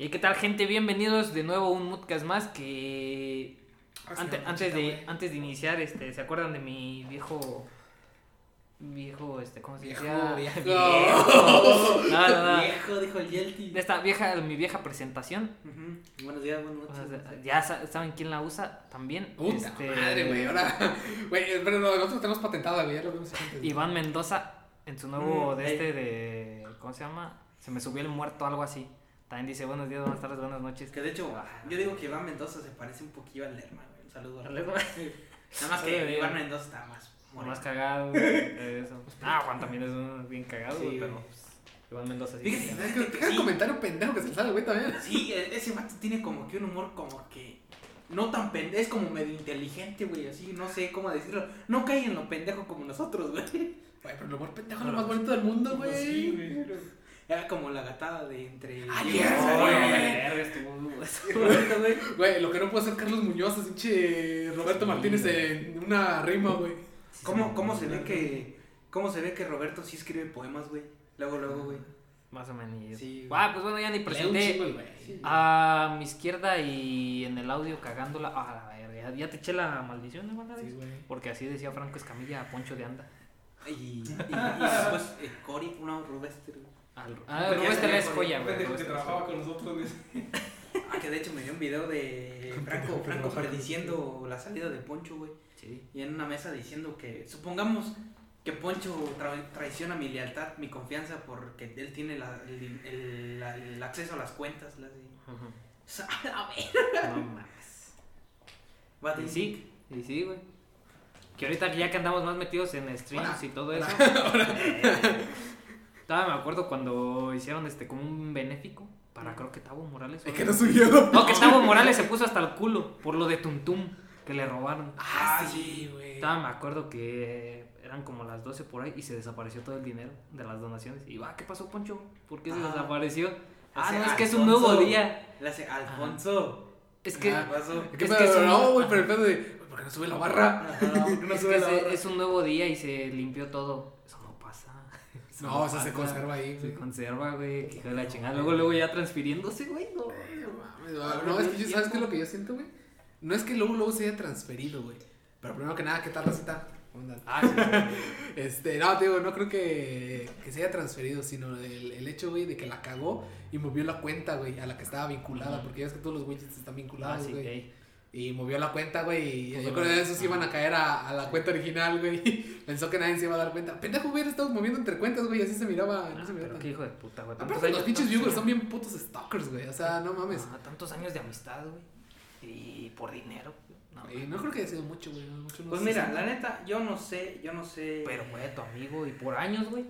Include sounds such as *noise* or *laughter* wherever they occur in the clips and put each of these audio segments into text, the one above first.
¿Y qué tal, gente? Bienvenidos de nuevo a un podcast más que... Ante- antes, de, antes de iniciar, este, ¿se acuerdan de mi viejo... Viejo, este, ¿cómo se Viejo, decía? viejo. *laughs* Viejo. No, no, no. Viejo, dijo el Yelty. De esta vieja, mi vieja presentación. Ujú. Buenos días, buenas O sea, noches. ya sa- saben quién la usa también. Puta Este, madre, güey. Ahora, *laughs* güey, pero no, nosotros tenemos patentada, güey. Ya lo vimos antes. Iván Mendoza en su nuevo Mm, de ey. este de ¿cómo se llama? Se me subió el muerto algo así. También dice buenos días, buenas tardes, buenas noches. Que de hecho, Ah. yo digo que Iván Mendoza se parece un poquillo al Lerma, güey. Un saludo. Al Lerma. *laughs* Nada más que. Iván Mendoza está más moreno. Más cagado, *laughs* eso. Ah, Juan también es un bien cagado, Sí, güey, güey. pero pues, Iván Mendoza sí. Fíjate, Es que que cada sí. comentario pendejo que se le sale, güey, también. Sí, e- ese vato tiene como que un humor como que no tan pendejo, es como medio inteligente, güey, así, no sé cómo decirlo. No cae en lo pendejo como nosotros, güey. *laughs* Güey, pero el humor pendejo es lo más bonito del mundo, güey. Sí, güey. Era como la gatada de entre... Ayer, Diego *laughs* güey. Güey. Lo que no puede hacer Carlos Muñoz es pinche Roberto Sí, Martínez güey. en una rima, güey. ¿Cómo, cómo se ve que cómo se ve que Roberto sí escribe poemas, güey? Luego, luego, güey. Más o menos. Sí, güey. Ah, pues bueno, ya ni presenté. A mi izquierda y en el audio cagándola. Ah, la verga, ya te eché la maldición, ¿no? Sí, güey. Porque así decía Franco Escamilla a Poncho de Anda. Y, y, y después eh, Cory, una Rubester, güey. Al- Ah, Rubén ya Tela es joya, güey. que trabajaba con nosotros. *laughs* Ah, que de hecho me dio un video de *laughs* Franco, Franco prediciendo la salida de Poncho, güey. Sí. Y en una mesa diciendo que, supongamos que Poncho tra- traiciona mi lealtad, mi confianza, porque él tiene la- el, el- la- el acceso a las cuentas. Las. *laughs* Ujú. A ver, No a Y sí, y sí, güey. Que ahorita que ya que andamos más metidos en streams y todo eso. eh, Todavía me acuerdo cuando hicieron este como un benéfico para creo que Tavo Morales. Es ¿o que no subió. No, que Tavo Morales se puso hasta el culo por lo de Tuntum que le robaron. Ah, sí, güey. Me acuerdo que eran como las 12 por ahí y se desapareció todo el dinero de las donaciones. Y va, ¿qué pasó, Poncho? ¿Por qué se Ah. desapareció? Ah, no, es que es un nuevo día. Le hace Alfonso. Es que, Ah, ¿Qué pasó? ¿Qué Es que es un- No, güey, pero el pedo de. ¿Por qué no sube la barra? ¿Por qué *laughs* no es, sube que la barra? es un nuevo día y se limpió todo. Eso no pasa. Eso No, o sea, se conserva ahí, Se conserva, güey. Que hijo de la chingada. Luego, luego ya transfiriéndose, güey. No. No, mames, no, es que yo, ¿sabes qué es lo que yo siento, güey? No es que luego, luego se haya transferido, güey. Pero primero que nada, ¿qué tal la cita? Ah, sí. *laughs* Este, no, te digo, no creo que, que se haya transferido, sino el, el hecho, güey, de que la cagó y movió la cuenta, güey, a la que estaba vinculada, porque ya ves que todos los widgets están Ah, vinculados, sí, güey. ey. Y movió la cuenta, güey, y Pues yo creo que esos ajá. iban a caer a, a la cuenta original, güey. *laughs* Pensó que nadie se iba a dar cuenta. Pendejo, hubiera estado moviendo entre cuentas, güey, así se miraba, Ah, no se miraba pero qué hijo de puta, güey. Aparte, los pinches viewers son bien putos stalkers, güey, o sea, no mames. Ah, tantos años de amistad, güey. Y por dinero. No, Y no creo que haya sido mucho, güey, mucho no Pues mira, si- la neta, yo no sé, yo no sé. Pero fue tu amigo y por años, güey.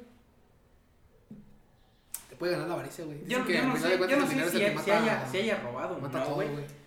Te puede ganar la avaricia, güey. Yo, yo no sé, yo no sé si, si mata- haya, si haya robado Mata no, todo, güey.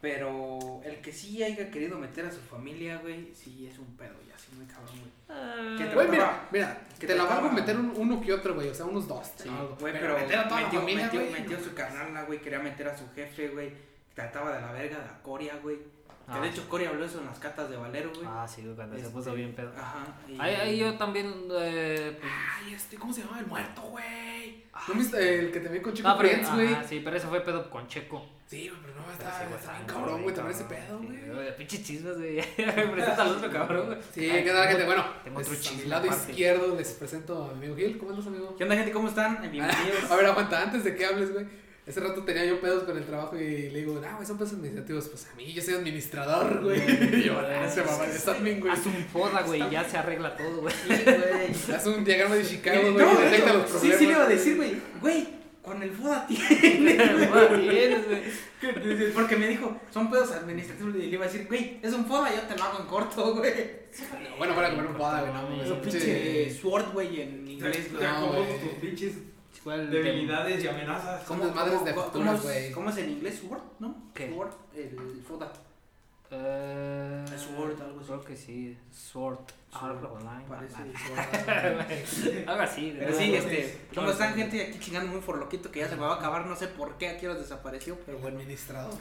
Pero el que sí haya querido meter a su familia, güey, sí es un pedo ya, sí, muy cabrón, güey. Que te- Güey, mira, mira, que te la valgo meter un, uno que otro, güey, o sea, unos dos. Sí, güey, pero, pero, meter a toda metió, la familia, metió, güey. metió a su carnala, güey, quería meter a su jefe, güey, trataba de la verga de a Coria, güey. Que Ah. de hecho Coria habló eso en las catas de Valero, güey. Ah, sí, güey, cuando se puso bien pedo. Ajá. y- Ahí, ahí yo también. Eh, pues, Ay, este, ¿cómo se llama? El muerto, güey. ¿No viste el que te vi con Chico no, Friends, güey? ajá, sí, pero eso fue pedo con Checo. Sí, güey, pero no, está, sí, está bien cabrón, güey, también ese pedo, sí, güey. Pinches chismes, güey. Me *laughs* presenta al otro cabrón, güey. Sí, Ay, ¿qué tal, gente? Bueno, tengo pues, otro a chisme mi lado aparte. izquierdo les presento a mi amigo Gil. ¿Cómo andas, amigo? ¿Qué onda, gente? ¿Cómo están? Bienvenidos. *laughs* A ver, aguanta, antes de que hables, güey. Ese rato tenía yo pedos con el trabajo y le digo, ah, güey, son pedos administrativos. Pues a mí, yo soy administrador, güey. *laughs* Y yo, ah, ese mamá es admin, güey. Haz un foda, güey, y ya se arregla todo, güey. Sí, güey. *laughs* Haz un diagrama de Chicago, No, güey, de detecta los sí, problemas. sí le iba a decir, güey, güey, con el FODA tiene. *laughs* Tienes, güey. Porque me dijo, son pedos administrativos. Y le iba a decir, güey, es un FODA, yo te lo hago en corto, güey. Bueno, para comer un poda, güey, no, un pinche Sword, güey, en inglés, güey. No, como güey. tus pinches ¿Cuál debilidades y amenazas. Son desmadres de cómo, facturas, es- güey. ¿Cómo es en inglés? Sword, ¿no? ¿Qué? Sword, el FODA. Eh, Sword, algo así. Creo que sí. Sword. Sword, Art Online. Parece ah, Sword. *laughs* Algo así. Pero sí, este, ¿cómo están, gente? Aquí chingando muy por loquito que ya se me va a acabar. No sé por qué aquí os desapareció, pero bueno. administrador.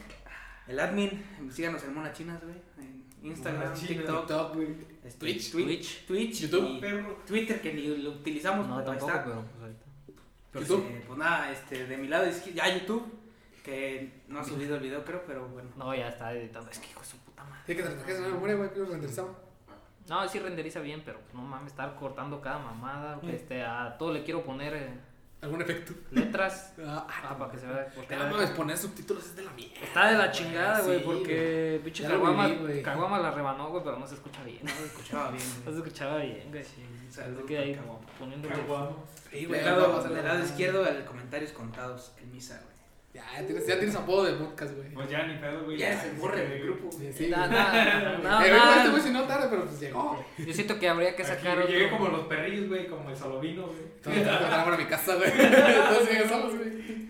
El admin, síganos en Mona Chinas, güey. En Instagram, TikTok, TikTok, güey. este, Twitch. Twitch. Twitch, YouTube. y Perro. Twitter que ni lo utilizamos, No, pero ahí tampoco, está. pero pues Pues, YouTube. eh, pues nada, este, de mi lado izquierdo, ya YouTube. Que no ha subido el video, creo, pero bueno. No, ya está editando. Es que hijo de su puta madre. Sí, que te trajes la memoria, güey, que lo renderizaba. No, sí renderiza bien, pero no mames, estar cortando cada mamada. Mm. Este, a todo le quiero poner eh, ¿Algún efecto? letras. *laughs* Ah, Ah, para que se vea. porque no mames, poner subtítulos es de la mierda. Está de la chingada, güey, Sí, porque pinche Caguama. Caguama la rebanó, güey, pero no se escucha bien. No se escuchaba bien. *laughs* No se escuchaba bien, güey. Sí, Así saludos que ahí para Caguama. poniéndole. Sí, Del güey, lado, vamos a del la- lado izquierdo, el comentarios contados, el misa, güey. Ya, tienes, ya tienes apodo de podcast, güey. Pues ya ni pedo, güey. Ya el borre del grupo. Sí, sí, Nada, nada, nada, güey, nada. este güey si no tarde, pero pues llegó. Yo siento que habría que sacar otro. Llegué como los perrillos, güey, como el salovino, güey. Entonces, vamos a mi casa, güey. *laughs* Entonces, llegué solos, güey.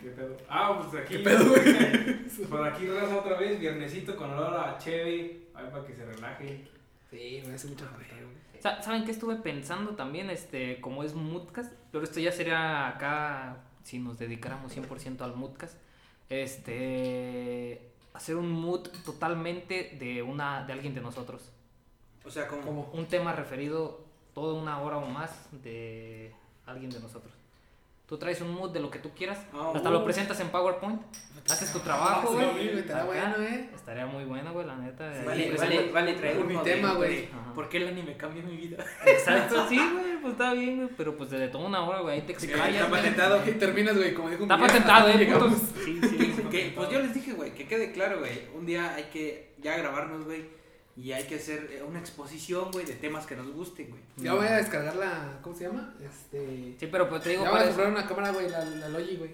¿Qué pedo? Ah, pues aquí. ¿Qué pedo, güey? *laughs* Por aquí raza otra vez, viernesito con olor a cheve, ahí para que se relaje. Sí, me hace mucha falta, güey. Sa- ¿Saben qué estuve pensando también? Este, como es Moodcast, pero esto ya sería acá, si nos dedicáramos 100% al Moodcast, este, hacer un mood totalmente de una, de alguien de nosotros. O sea, como. Un tema referido toda una hora o más de alguien de nosotros. Tú traes un mood de lo que tú quieras, Ah, hasta uh. lo presentas en PowerPoint, haces tu trabajo, Sí, güey. güey, estaría bueno, eh. Estaría muy bueno, güey, la neta. Vale, Ahí vale, presento- vale traer Por mi tema, güey. ¿Por qué el anime cambió mi vida? Exacto, *laughs* sí, güey, pues está bien, güey, pero pues de toda una hora, güey, ahí te Sí, explayas, está güey. patentado. Y terminas, güey, como dijo Está Miguel, patentado, eh, *laughs* llegamos. putos. Sí, sí, sí. Que, pues yo les dije, güey, que quede claro, güey. Un día hay que ya grabarnos, güey. Y hay que hacer eh, una exposición, güey, de temas que nos gusten, güey. Ya voy a descargar la. ¿Cómo se llama? Este. Sí, pero pues te digo, Ya voy a comprar una cámara, güey, la, la Logi, güey.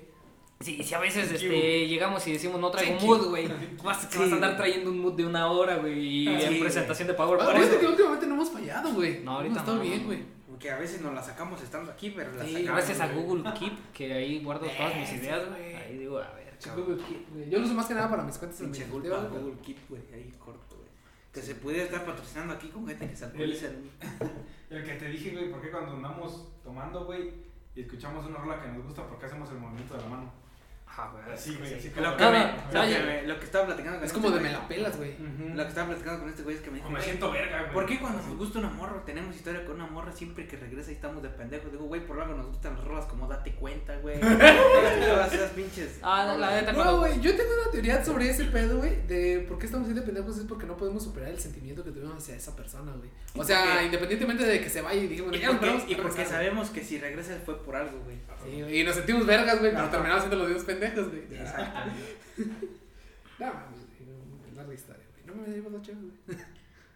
Sí, si a veces Thank este, llegamos y decimos no traigo Thank mood, güey. *laughs* Vas, que Sí, vas a andar trayendo un mood de una hora, güey. Y Sí, en presentación de Ah, PowerPoint. Parece que últimamente no hemos fallado, güey. No, ahorita Hemos estado no, bien, no. güey. Porque a veces nos la sacamos estando aquí, pero la Sí, sacamos. Gracias a. Google Keep, que ahí guardo todas mis ideas, güey. Ahí digo, a ver, cabrón. Google Keep, güey. Yo lo uso más que nada para mis cuentas culpa, güey. Google Keep, güey, ahí corto. Que se pudiera estar patrocinando aquí con gente que se alcoholiza. *laughs* El que te dije, güey, ¿por qué cuando andamos tomando, güey, y escuchamos una rola que nos gusta, por qué hacemos el movimiento de la mano? Ah, güey. Así, güey, así Lo como- que, No, me, no, lo, oye. que me- lo que estaba platicando con Es este como de güey- me la pelas, güey. Lo que estaba platicando con este güey es que me dijo, me "Güey, siento verga, güey. ¿Por qué cuando nos gusta una morra tenemos historia con una morra siempre que regresa y estamos de pendejos? Digo, güey, por algo nos gustan las rolas como Date Cuenta, güey. *laughs* Esas pinches. Ah, la neta, No, güey, yo tengo una teoría sobre ese pedo, güey, de por qué estamos así de pendejos es porque no podemos superar el sentimiento que tuvimos hacia esa persona, güey. O sea, independientemente de que se vaya y digamos, Y porque, y porque sabemos que si regresa fue por algo, güey. Sí, y nos sentimos vergas, güey, pero terminamos siendo los dios pendejos, güey. Exacto. *laughs* No, güey, larga historia, güey. No me chévere, güey.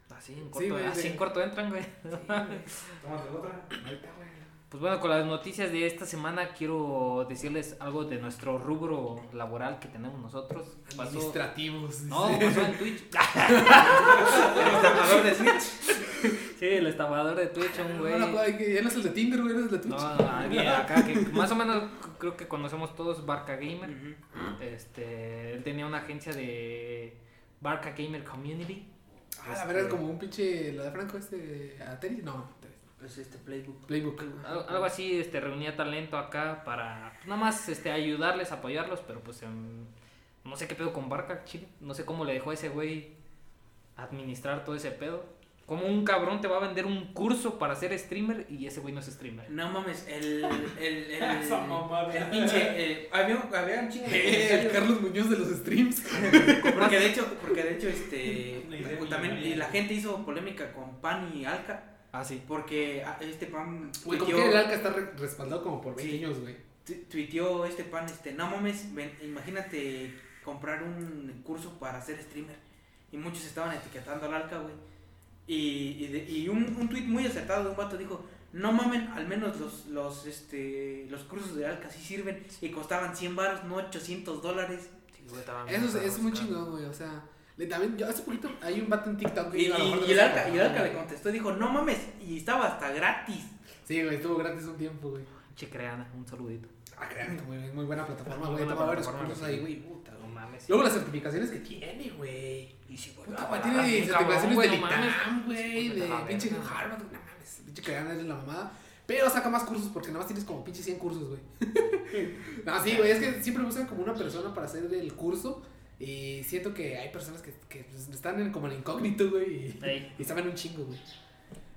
Así en Sí, corto, güey, así sí. en corto entran, güey. *laughs* Tómate otra. Ahorita, güey. Pues bueno, con las noticias de esta semana quiero decirles algo de nuestro rubro laboral que tenemos nosotros. Pasó, Administrativos. no, pasó en Twitch. *laughs* El estafador de Switch. Sí, el estafador de Twitch, un No, güey. no, que ya no es el de Tinder, güey, eres el de Twitch. No, no, alguien acá que más o menos creo que conocemos todos Barca Gamer. Este, él tenía una agencia de Barca Gamer Community. Ah, la verdad es como un pinche, la de Franco este, Ateri, no. Pues este playbook. Playbook. Algo, algo así, este, reunía talento acá para pues, nada más este, ayudarles, apoyarlos, pero pues no sé qué pedo con Barca, chile. No sé cómo le dejó a ese güey administrar todo ese pedo. Como un cabrón te va a vender un curso para ser streamer y ese güey no es streamer. No mames, el. El. El. *laughs* El pinche. eh, había, había un chingo de. Eh, *laughs* el Carlos Muñoz de los streams. *laughs* Porque de hecho, porque de hecho, este. También la gente hizo polémica con Pan y Alca. Ah, sí. Porque ah, este Pan. Güey, como tuiteó- que el Alca está re- respaldado como por 20 Sí. años, güey. tu- tuiteó este pan, este, no mames, ven, imagínate comprar un curso para ser streamer. Y muchos estaban etiquetando al Alca, güey. Y, y, de- y un, un tweet muy acertado de un vato dijo, no mamen, al menos los, los, este, los cursos de Alca sí sirven y costaban 100 baros, no 800 dólares. Sí, güey, Eso es, es muy chingón, güey. O sea, le- también, yo hace poquito hay un vato en TikTok, Y, y- y el Alca, y el. Alca le contestó y dijo, no mames, y estaba hasta gratis. Sí, güey, estuvo gratis un tiempo, güey. Che, creana, un saludito. Ah, güey, es muy buena plataforma, Muy güey. Toma varios cursos ahí, güey. Puta, No mames. Luego las certificaciones que tiene, güey. Y sí, güey, tiene certificaciones del. ITAM, güey, a de pinche. Harvard, güey, no mames. Pinche creana es la mamada. Pero saca más cursos porque nada más tienes como pinche 100 cursos, güey. *laughs* no, sí, güey, es que siempre buscan como una persona para hacer el curso. Y siento que hay personas que, que pues, están en, como en incógnito, güey. Y, y saben un chingo, güey.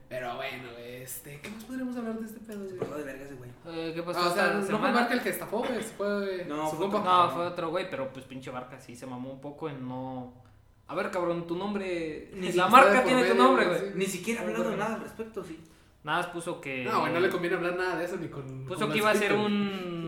Pero bueno, este, ¿qué más podríamos hablar de este pedo, Se pasó de verga ese güey. Eh, ¿Qué pasó Ah, o sea, no fue? Barca el que estafó, güey, fue No, su fue compa. No, fue otro güey, pero pues pinche barca sí se mamó un poco en no. A ver, cabrón, tu nombre. *laughs* Ni la marca tiene tu nombre, güey, sí. Ni siquiera ha hablado bueno. nada al respecto, sí. Nada más puso que. No, güey, no le conviene hablar nada de eso ni con. Puso con que iba a ser un.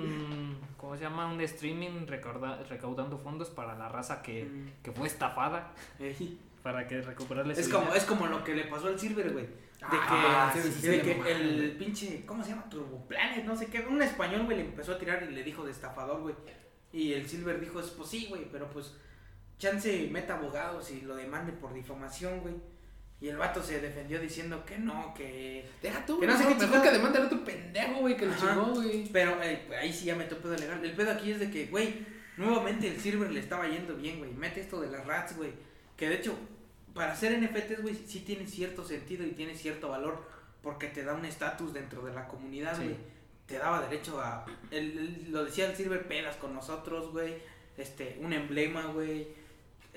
¿Cómo se llama? Un streaming recauda- recaudando fondos para la raza que, Mm. que fue estafada. Ey. Para que recuperarles Es como, dinero. es como lo que le pasó al Silver, güey. De que, Ah, sí, sí, sí, de le que el pinche, ¿cómo se llama? Turboplanet, no sé qué. Un español, güey, le empezó a tirar y le dijo de estafador, güey. Y el Silver dijo, es pues sí, güey, pero pues chance meta abogados y lo demande por difamación, güey. Y el vato se defendió diciendo que no, que... Deja tú, Que no sé no qué mejor que demande al otro pendejo, güey, que Ajá. chingó, güey. Pero eh, ahí sí ya metió pedo legal. El pedo aquí es de que, güey, nuevamente el Silver le estaba yendo bien, güey. Mete esto de las rats, güey. Que de hecho, para hacer NFTs, güey, sí tiene cierto sentido y tiene cierto valor. Porque te da un estatus dentro de la comunidad, Sí. güey. Te daba derecho a. el- el- lo decía el Silver, pedas con nosotros, güey. Este, un emblema, güey.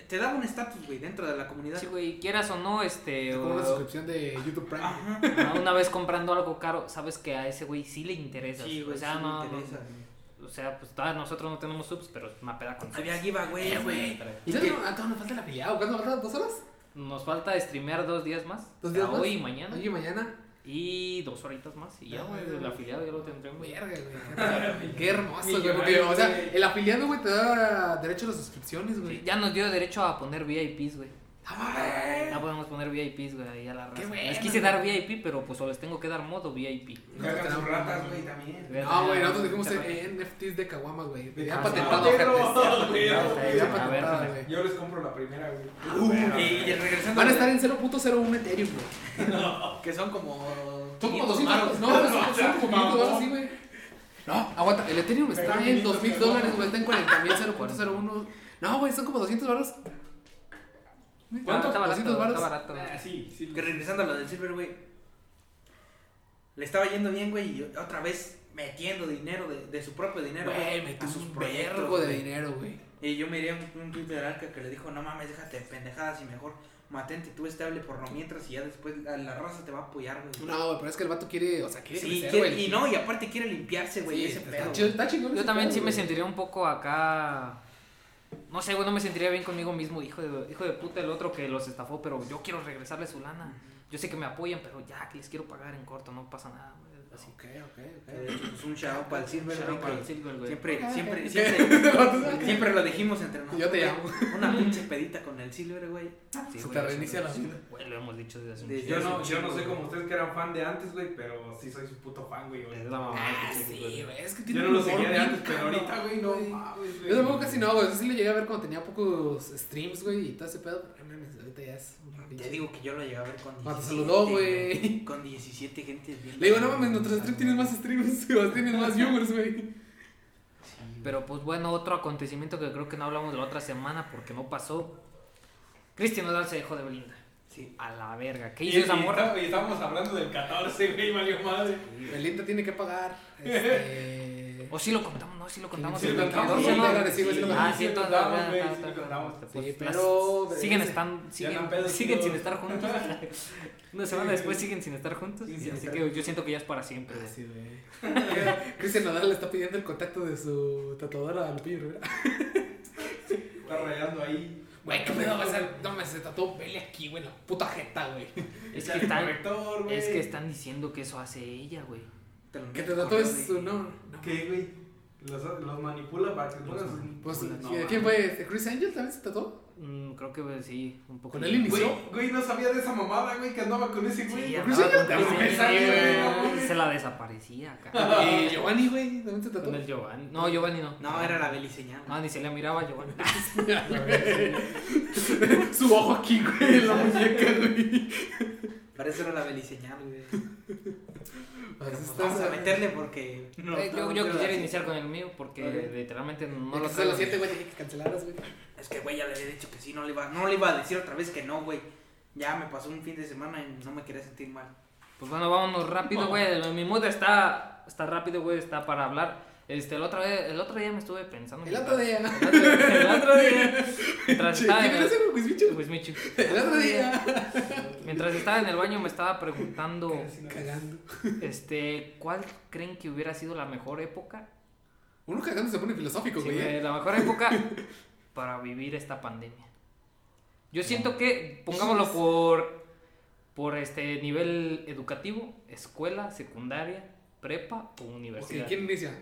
Te daba un estatus, güey, dentro de la comunidad. Sí, güey, quieras o no, este. Es como o- una suscripción de YouTube Prime. Ajá. Una vez comprando algo caro, sabes que a ese güey sí le interesa. Sí, güey, o sea, sí no, interesa, no- güey. o sea, pues todavía nosotros no tenemos subs, pero una peda con subs. Había giveaway, Eh, güey. güey. ¿Y ¿Y qué? no, ah, nos falta el afiliado? ¿Cuándo nos falta? ¿Dos horas? Nos falta streamear dos días más. ¿Dos días a más? Hoy y mañana. Hoy y mañana. Y dos horitas más. Y ya, güey, el afiliado ya lo tendremos. Verga, güey. *laughs* Qué hermoso, güey. Porque, o sea, el afiliado, güey, te da derecho a las suscripciones, güey. Sí, ya nos dio derecho a poner VIPs, güey. Ah, güey. Ya podemos poner VIPs, güey, ahí a la raza. bueno, Les quise dar VIP, pero pues o les tengo que dar modo VIP. Cargan sus ratas, güey, también. No, güey, nosotros dijimos NFTs de Caguamas, güey. Ya patentado, güey. Yo les compro la primera, güey. Uh, y, regresando. Van a estar en 0.01 Ethereum, güey. *laughs* Que son como. Son como 500 200 varos. No, son, *laughs* son como 500 dólares, sí, güey. No, aguanta. El Ethereum está en 500 2000 dólares, güey. Está en 40 mil *laughs* 0.01. No, güey, son como 200 baros. ¿Cuánto? Está barato, 200 varos. está barato. Ah, sí, sí. Que regresando a lo del Silver, güey. Le estaba yendo bien, güey. Y otra vez metiendo dinero de, de su propio dinero. Güey, metió a sus proyectos, de dinero, güey. Y yo miré un, un tweet de Arca que le dijo: No mames, déjate de pendejadas y mejor mantente tú estable por lo mientras. Y ya después la, la raza te va a apoyar, güey. No, güey, pero es que el vato quiere, o sea, quiere Sí, crecer, quiere- güey. y no, y aparte quiere limpiarse, güey, Sí, ese está pedo. chido, está chingón. Yo ese también pedo, sí me sentiría un poco acá. No sé, güey, no me sentiría bien conmigo mismo, hijo de, hijo de puta el otro que los estafó, pero yo quiero regresarle su lana. Yo sé que me apoyan, pero ya que les quiero pagar en corto, no pasa nada, güey. Así. Ok, ok, Que de hecho, pues un shout para el Silver, güey, para que el Silver, güey. Siempre, Ok. siempre, *laughs* siempre, siempre lo dijimos entre nosotros. Yo te güey. amo. Una *laughs* pinche pedita con el Silver, güey. Sí, Se te reinicia la vida. Güey, lo hemos dicho desde hace un chingo. Yo no, yo no sé como ustedes que eran fan de antes, güey, pero sí soy su puto fan, güey. Es la mamá. Ah, sí, güey. es que Yo tiene no un lo seguía de antes, pero ahorita, güey, no mames, güey. Yo tampoco casi no, güey. Eso sí le llegué a ver cuando tenía pocos streams, güey, y todo ese pedo. Ahorita ya es un Te digo que yo lo llegué a ver con 17. Cuando te saludó, güey. Con 17 gente. bien- Le digo, no mames, nuestro stream tienes más streams, *laughs* tienes más viewers, güey. Pero pues bueno, otro acontecimiento que creo que no hablamos de la otra semana porque no pasó. Cristian Nodal se dejó de Belinda. Sí. A la verga. ¿Qué Y, hizo esa y morra? está- y estábamos hablando del 14, güey, valió madre. Belinda tiene que pagar. *laughs* Este. O sí lo contamos, no, sí lo contamos. Sí, el lo contamos, 14, sí, Ah, contamos. sí, contamos, sí, pero- siguen, están, siguen, siguen sin estar juntos. *laughs* Una semana después siguen sin estar juntos. Así que yo siento que ya es para siempre. Sí, güey. *laughs* Cristian Nodal le está pidiendo el contacto de su tatuadora a Lupillo. *laughs* Está rayando ahí. Güey, qué pedo va a ser. No me se tatuó Beli aquí, güey, la puta jeta, güey. Es Echa que, el están, corrector, güey. es que están diciendo que eso hace ella, güey. Lo Que te tatuó su no. no. ¿Qué, güey? Los, los manipula para que Pues, No, ¿quién fue? ¿Este ¿Chris Angel también se tatuó? Mm, creo que pues, sí, un poco. Con él inició. Güey, güey, no sabía de esa mamada, güey, que andaba con ese güey. Sí, ¿Con andaba Chris Angel? Se la desaparecía acá. *laughs* Y Giovanni, güey, también se tatuó. Con el Giovanni. No, Giovanni no. No, era la beliseñal. No, ni se le miraba a Giovanni. *laughs* Su ojo aquí, güey, en la muñeca, güey. Para eso era la beliseñal, güey. Pues está, Vamos a meterle porque. no, Eh, yo yo quisiera iniciar con el mío porque literalmente no lo se lo güey, dije que cancelaras, güey. Es que, güey, ya le había dicho que sí, no le iba, no le iba a decir otra vez que no, güey. Ya me pasó un fin de semana y no me quería sentir mal. Pues bueno, vámonos rápido, güey. Mi mood está, está rápido, güey. Está para hablar. Este, el otro, día, el otro día me estuve pensando. El otro día. El otro, el otro día. *laughs* Mientras estaba en ¿Quién es el, Wismichu? El otro día. Mientras estaba en el baño me estaba preguntando, Cagando. este, ¿cuál creen que hubiera sido la mejor época? Uno cagando se pone filosófico, güey. ¿eh? la mejor época *laughs* para vivir esta pandemia. Yo siento que, pongámoslo por, por este nivel educativo, escuela, secundaria, prepa o universidad. ¿quién inicia?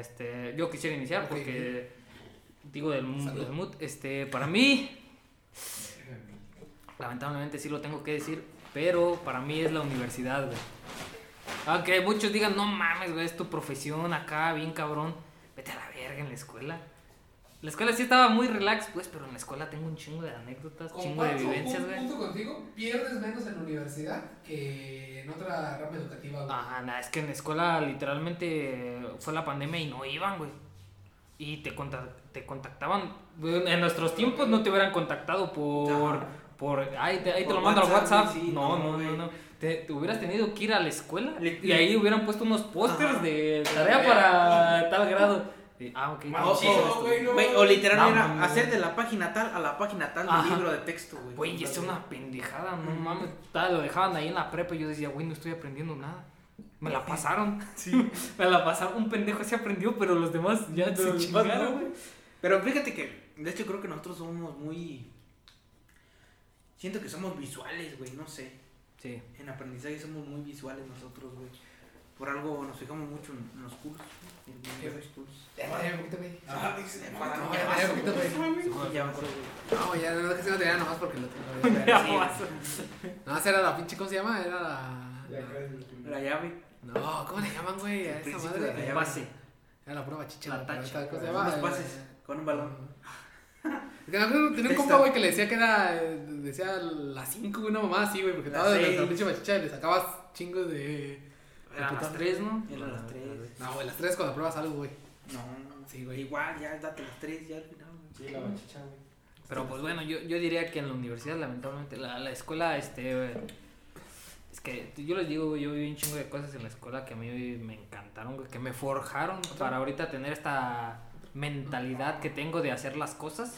Este, yo quisiera iniciar porque digo del mood, este, para mí, lamentablemente sí lo tengo que decir, pero para mí es la universidad, güey. Aunque muchos digan, no mames, güey, es tu profesión acá, bien cabrón, vete a la verga en la escuela. La escuela sí estaba muy relax, pues, pero en la escuela tengo un chingo de anécdotas, chingo de vivencias, güey. Junto contigo, pierdes menos en la universidad que en otra rama educativa, güey. Ajá, nada, es que en la escuela literalmente fue la pandemia y no iban, güey. Y te, conta- te contactaban. En nuestros tiempos no te hubieran contactado por. Ajá. por ahí te, ahí te Por lo mando al WhatsApp, sí, no, no, no, no. Te, te hubieras tenido que ir a la escuela y ahí hubieran puesto unos pósters de tarea para tal grado. Y, ah, ok. O, Sí, o- güey, no. güey, o literal No, era hacer de la página tal a la página tal del libro de texto, güey. Güey, es una pendejada, no mames. Lo dejaban ahí en la prepa y yo decía, güey, no estoy aprendiendo nada. Me la pasaron. *laughs* Me la pasaron. Un pendejo se aprendió, pero los demás ya Pero se chingaron, güey. Pero fíjate que, de hecho, creo que nosotros somos muy. Siento que somos visuales, güey, no sé. Sí. En aprendizaje somos muy visuales nosotros, güey. Por algo nos fijamos mucho en, en los cursos. En los cursos. Ya, un poquito, güey. Ah, ya, un poquito, güey. Ya. No, ya, no, es que se no tenía nomás porque lo vas. *laughs* No, esa era la pinche, ¿cómo se llama? Era la. La- el- La llave. No, ¿cómo le llaman, güey? A El esa madre. llave. Pase. Era la prueba chicha. La tacha. ¿Cómo se llama? pases con un balón. *laughs* Tenía un compa, güey, que le decía que era. eh, Decía las 5, güey, una mamá así, güey, porque estaba de la pinche machicha y le sacabas chingos de. Eran las tres, ¿no? Eran las tres. No, güey, las 3 cuando pruebas algo, güey. No, Sí, güey. Igual, ya date las tres, ya al final. güey. Sí, la bachicha, güey. Pero pues bueno, yo, yo diría que en la universidad, lamentablemente, la, la escuela, este. güey, Es que yo les digo, güey, yo viví un chingo de cosas en la escuela que a mí me encantaron, güey, que me forjaron para ahorita tener esta mentalidad que tengo de hacer las cosas.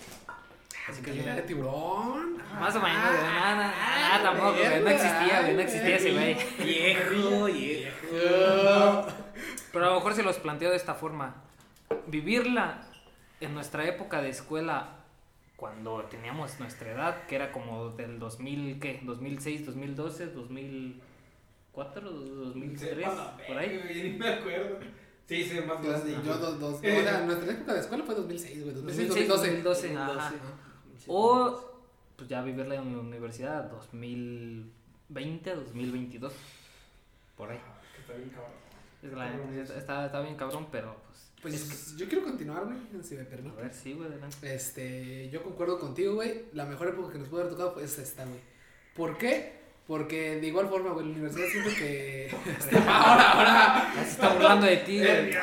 Así que Mentalidad de tiburón. Más o menos, güey, nada, nada, nada, tampoco, güey, no existía, güey, no existía ese güey. Viejo, viejo. Pero a lo mejor se los planteo de esta forma. Vivirla en nuestra época de escuela, cuando teníamos nuestra edad, que era como del 2000, ¿qué? 2006, 2012, 2004, 2003, Sepa la por ahí. Ni me acuerdo. Sí, sí, más grande. yo, dos, dos. Eh. O sea, nuestra época de escuela fue 2006, güey. 2006, 2006, 2012. 2012, O pues ya vivirla en la universidad 2020, 2022. Por ahí. Que está bien cabrón. Es la neta, está, está bien cabrón, pero pues... Pues yo quiero continuar, güey, si me A permite. ver, sí, güey, adelante. Este, yo concuerdo contigo, güey. La mejor época que nos pudo haber tocado fue esta, güey. ¿Por qué? Porque de igual forma, güey, la universidad siento que. *laughs* *laughs* Ahora, ahora. Ya se está burlando de ti, güey.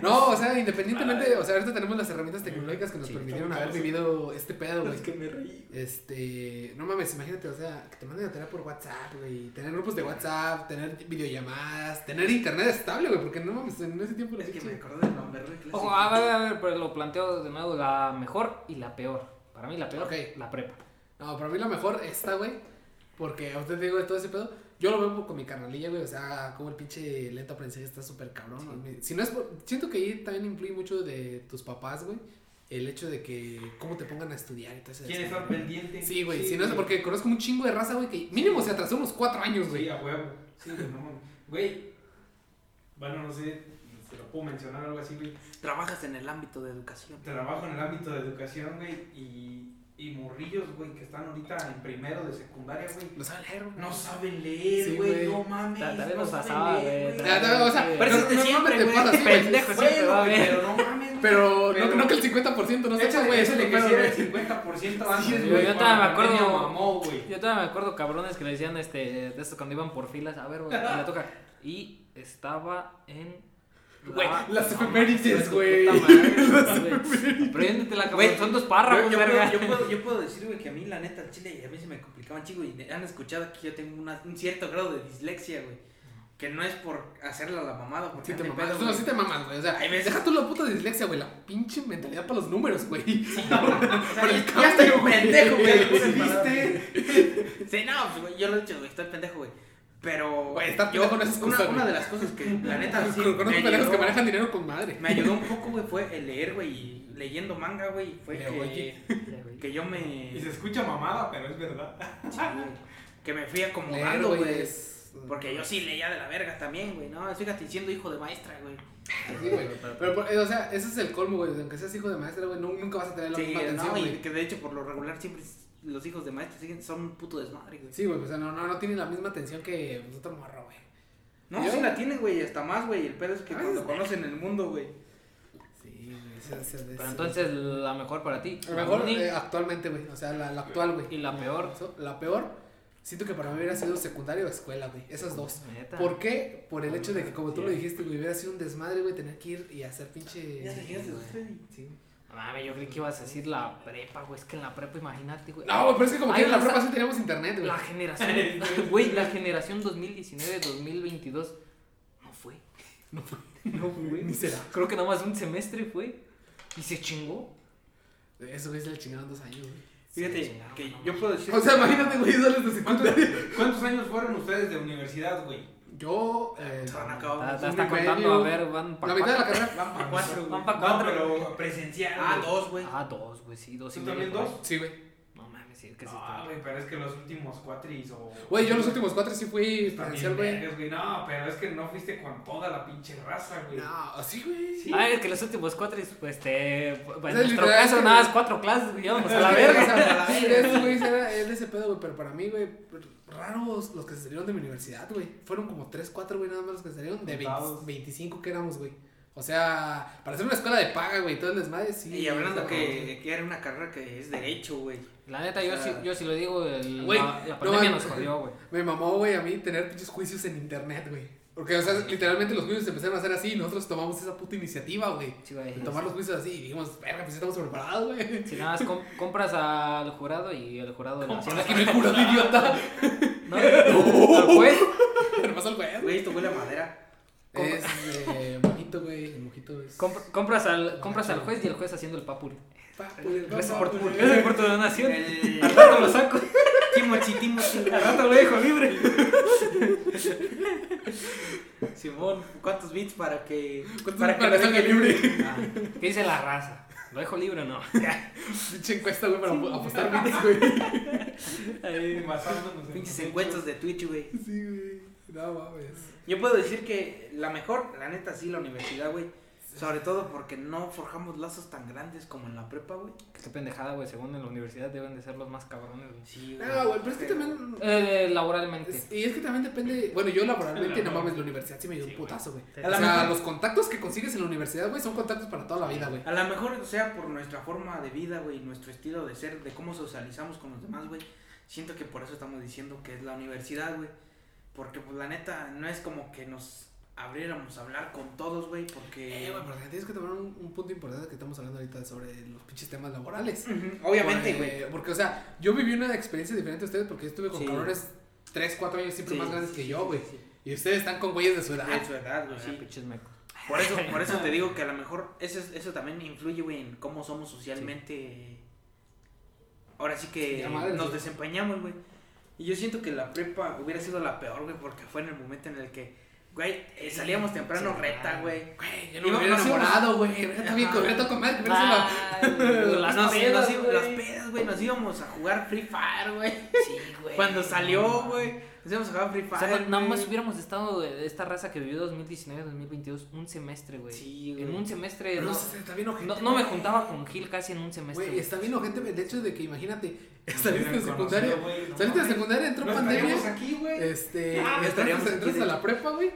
No, o sea, independientemente, o sea, ahorita tenemos las herramientas tecnológicas que nos Sí. permitieron haber vivido este pedo, güey. Es que me reí. Este, no mames, imagínate, o sea, que te manden a tarea por WhatsApp, güey, tener grupos de WhatsApp, tener videollamadas, tener internet estable, güey, porque no mames, en ese tiempo Es que me acordé del nombre, güey. Ojo, a ver, a ver, pero lo planteo de nuevo, la mejor y la peor. Para mí la peor, Ok. la prepa. No, para mí la mejor esta, güey, porque a usted te digo de todo ese pedo, yo lo veo con mi carnalilla, güey, o sea, como el pinche lento aprendizaje está súper cabrón. Si no es por- siento que ahí también influye mucho de tus papás, güey, el hecho de que cómo te pongan a estudiar y todo ese ¿Quién desmadre, está güey. pendiente? Sí, güey, si no es porque conozco un chingo de raza, güey, que mínimo se atrasó unos cuatro años, güey. Sí, a huevo. Sí, güey, no. Güey. Bueno, no sé. Se lo puedo mencionar algo así, güey. Trabajas en el ámbito de educación. Trabajo en el ámbito de educación, güey. Y, y morrillos, güey, que están ahorita en primero de secundaria, güey. Lo saben leer, güey. No saben leer, güey. no mames. Ta- también no nos pasaba, güey. O sea, Pero no- no- siempre, no te güey. Pendejo siempre va pero no mames. güey. Pero, Pero- no, no que el 50% no sepa, güey. échale eso que no si pedo, era el güey. 50% antes, güey. yo todavía me acuerdo-. Yo todavía me acuerdo cabrones que le decían este, de estos cuando iban por filas, a ver, güey, le *laughs* toca. Y estaba en. Güey, la- las no, efemérides, güey. güey. Apréndetela, cabrón. Son dos párrafos, yo, yo verga. puedo, yo, puedo, yo puedo decir, güey, que a mí, la neta, el chile, a mí se me complicaban, chico, y han escuchado que yo tengo una- un cierto grado de dislexia, güey. que no es por hacerla la mamada, porque Sí te mamas, pedo, no, sí te mamas, güey. O sea, deja tú la puta dislexia, güey. La pinche mentalidad para los números, güey. *laughs* O sea, Por el ya estoy pendejo, güey. *laughs* Sí, ¿Viste? Sí, no, pues, güey, yo lo he dicho, güey, estoy pendejo, güey. Pero Güey, yo, una, de las cosas que la *laughs* neta sí me pendejos ayudó, que manejan dinero con madre. me ayudó un *laughs* poco, güey, fue el leer, güey, y leyendo manga, güey, fue Leo, que, oye. *laughs* que yo me... Y se escucha mamada, pero es verdad. sí, güey, que me fui acomodando, güey. Porque yo sí leía de la verga también, güey, ¿no? Fíjate, siendo hijo de maestra, güey. Sí, güey. Pero, eh, o sea, ese es el colmo, güey. Aunque seas hijo de maestra, güey, nunca vas a tener la Sí, misma atención, no, y que de hecho por lo regular siempre los hijos de maestra siguen, son un puto desmadre, güey. Sí, güey, o sea, no, no, no tienen la misma atención que pues, otro morro, güey. No, Yo- sí la tienen, güey, hasta más, güey. El pedo es que Ah, cuando conocen el mundo, güey. Sí, güey. Pero entonces, la mejor para ti. A lo mejor eh, actualmente, güey. O sea, la, la actual, güey. Y la peor. La peor, siento que para mí hubiera sido secundaria o escuela, güey. Esas dos. Neta. ¿Por qué? Por el hecho de que, como tú lo dijiste, güey, hubiera sido un desmadre, güey, tener que ir y hacer pinche. Ya te güey. Sí. No Mames, yo creí que ibas a decir la prepa, güey. Es que en la prepa, imagínate, güey. No, güey, pero es que como que en la prepa sí teníamos internet, güey. La generación, *laughs* *laughs* güey, la generación 2019-2022 *laughs* no fue. No fue. No fue. Ni será. Creo que nada más un semestre fue. Y se chingó. Eso, güey, se le chingaron dos años, güey. Fíjate, chingaron, que no yo puedo decir. O sea, imagínate, güey, sales de ¿Cuántos, secundaria. cuántos años fueron ustedes de universidad, güey? Yo, eh, Van a acabar. Está, está- contando, a ver, van para la mitad de la carrera. Van para cuatro, güey. Van pa' No, cuatro. pero presencial. Ah, dos, güey. Ah, dos, güey, sí, dos y ¿Tú también dos? Sí, güey. Sí, que sí. Está- güey, pero es que los últimos cuatris o... Güey, yo los últimos cuatro sí fui presencial, güey. güey. No, pero es que no fuiste con toda la pinche raza, güey. No, así, güey. Sí. Ah, es que los últimos cuatro, pues, te... pues, en nuestro caso, es que- nada más cuatro clases, güey, íbamos a la verga. sí, *laughs* esos güeyes era es ese pedo, güey, pero para mí, güey, raros los que se salieron de mi universidad, güey. Fueron como 3, 4, güey, nada más los que se salieron de 20 Contados. 25 que éramos, güey. O sea, para hacer una escuela de paga, güey, todo el desmadre, sí. Y hablando que, que era una carrera que es derecho, güey. La neta, yo, O sea, sí, yo sí lo digo, el, Güey, la, la no pandemia mames. nos jodió, güey. Me mamó, güey, a mí tener pinches juicios en internet, güey. Porque, o sea, literalmente los juicios se empezaron a hacer así y nosotros tomamos esa puta iniciativa, güey. Sí, güey. De tomar los juicios así y dijimos, verga, pues sí estamos preparados, güey. Si nada más com- compras al jurado y el jurado le hace Aquí no hay de idiota. ¿No? *laughs* Al juez. Pero pasa el güey. Güey, esto huele a madera. Es de mojito, güey. El mojito es. comp- compras, al, compras al juez y el juez haciendo el papuri. Papu, Gracias por, papu. gracias por tu donación. El- Al rato lo saco. *laughs* Timochi, Timochi. Al rato lo dejo libre. *laughs* Simón, ¿cuántos bits para que. ¿Cuántos para que salga libre? Ah, ¿Qué dice la raza? ¿Lo dejo libre o no? *laughs* Pinche encuesta, güey, para apostar bits, güey. Pinches los encuestos de Twitch, güey. Sí, güey. No mames. Yo puedo decir que la mejor, la neta, sí, la universidad, güey. Sobre todo porque no forjamos lazos tan grandes como en la prepa, güey. Qué pendejada, güey. Según en la universidad deben de ser los más cabrones, güey. Sí, No, güey, pero es que también. Eh, laboralmente. es- y es que también depende. Bueno, yo laboralmente, no mames, la universidad sí me dio un Sí, güey. putazo, güey. A O sea, mejor- los contactos que consigues en la universidad, güey, son contactos para toda la vida, güey. A lo mejor sea por nuestra forma de vida, güey, nuestro estilo de ser, de cómo socializamos con los demás, güey. Siento que por eso estamos diciendo que es la universidad, güey. Porque, pues, la neta, no es como que nos abriéramos a hablar con todos, güey, porque... Eh, güey, pero tienes que tomar un, un punto importante que estamos hablando ahorita sobre los pinches temas laborales. Obviamente, Porque- güey. Porque, o sea, yo viví una experiencia diferente a ustedes porque yo estuve con Sí. cabrones 3, 4 años siempre Sí, más grandes sí, que sí, yo, güey. sí. Y ustedes están con güeyes de su edad. De su edad, güey, Ah, sí. pinches mecos. Por eso, por eso te *laughs* digo que a lo mejor eso, es- eso también influye, güey, en cómo somos socialmente. Ahora sí que Sí, la madre, nos sí. desempeñamos, güey. Y yo siento que la prepa hubiera sido la peor, güey, porque fue en el momento en el que, güey, eh, salíamos temprano Sí, reta, güey. Güey, yo no me hubiera enamorado, güey. *laughs* Está bien, correcto con madre. Ah, las *laughs* Nos- pedas, nos las pedas, güey, nos íbamos a jugar Free Fire, güey. Sí, güey. Cuando salió, güey, nos a jugar Free O Fire. sea, nada más hubiéramos estado de esta raza que vivió 2019-2022 un semestre, güey. Sí, En güey. un semestre. No, No, sé, está bien ojete. no, no me juntaba con Gil casi en un semestre. Güey, está bien ojete el hecho de que, imagínate, saliste de secundaria. no Saliste de secundaria, entró No pandemia. estaríamos aquí, güey. Este, Ah, estaríamos entras a la prepa, güey.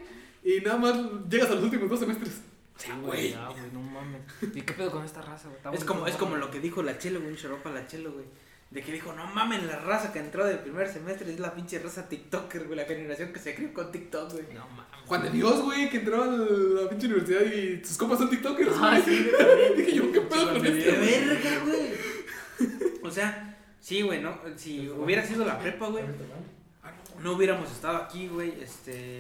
Y nada más llegas a los últimos dos semestres. Sí, güey. Ya, güey, no mames. ¿Y qué pedo con esta raza, güey? Es como, es como lo que dijo la Chelo, güey, un choropa la Chelo, güey. De que dijo, no mamen, la raza que entró del primer semestre es la pinche raza TikToker, güey, la generación que se crió con TikTok, güey. No mames. Juan de Dios, güey, que entró a la pinche universidad y sus compas son TikTokers, Ah, sí, también. *laughs* Dije yo, ¿qué pedo con Juan de esto? ¡Qué Dios. verga, güey! O sea, sí, güey, ¿no? Si hubiera sido la prepa, güey. Ah, no, no hubiéramos estado aquí, güey. Este,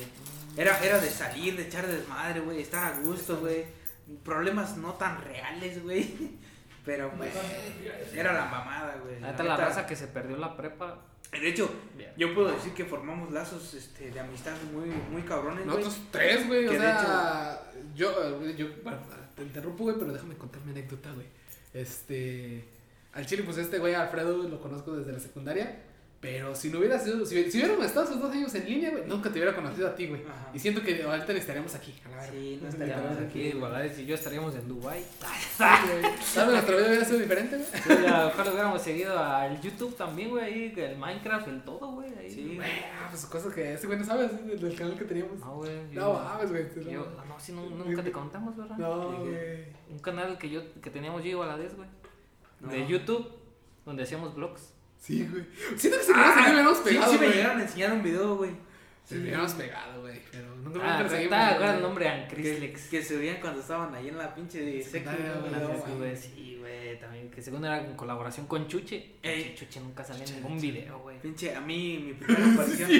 era, era de salir, de echar desmadre, güey, estar a gusto, güey. Problemas no tan reales, güey. Pero, pues, era la mamada, güey. La la raza que se perdió la prepa. De hecho, Bien. yo puedo decir que formamos lazos este, de amistad muy, muy cabrones. Nosotros tres, güey, o Que de sea, yo, eh, yo, bueno, te interrumpo, güey, pero déjame contar mi anécdota, güey. Este, al chile, pues este güey Alfredo lo conozco desde la secundaria, pero si no hubiera sido, si, si hubiéramos estado esos dos años en línea, güey, nunca te hubiera conocido a ti, güey. Y siento que ahorita estaríamos aquí, a la verga. Sí, no *laughs* Estaríamos aquí, igual, si yo estaríamos en Dubai. *laughs* Sí, vez nuestra vida hubiera sido diferente, güey. Ojalá hubiéramos seguido al YouTube también, güey, ahí, el Minecraft, el todo, güey. ahí. Sí, Güey, ah, pues cosas que ese güey no sabe, así, del, del canal que teníamos. No, güey. No mames, güey. no. no, sí, no, nunca te contamos, ¿verdad? No, Sí, güey. Un canal que yo que teníamos yo igual a la vez, güey. De. YouTube, donde hacíamos vlogs. Sí, güey. Siento que si no hubiéramos Sí, pegado, sí me güey. llegaron a enseñar un video, güey. Se hubiéramos pegado, güey. Pero nunca Ah. ¿te acuerdas güey. el nombre? Que, Ancrislex. que se veían cuando estaban ahí en la pinche Secundaria, güey. no, sí, güey, también. Que según era en colaboración con Chuche. Ey. Chuche nunca salió en ningún video, güey. Pinche, a mí mi *laughs* primera aparición.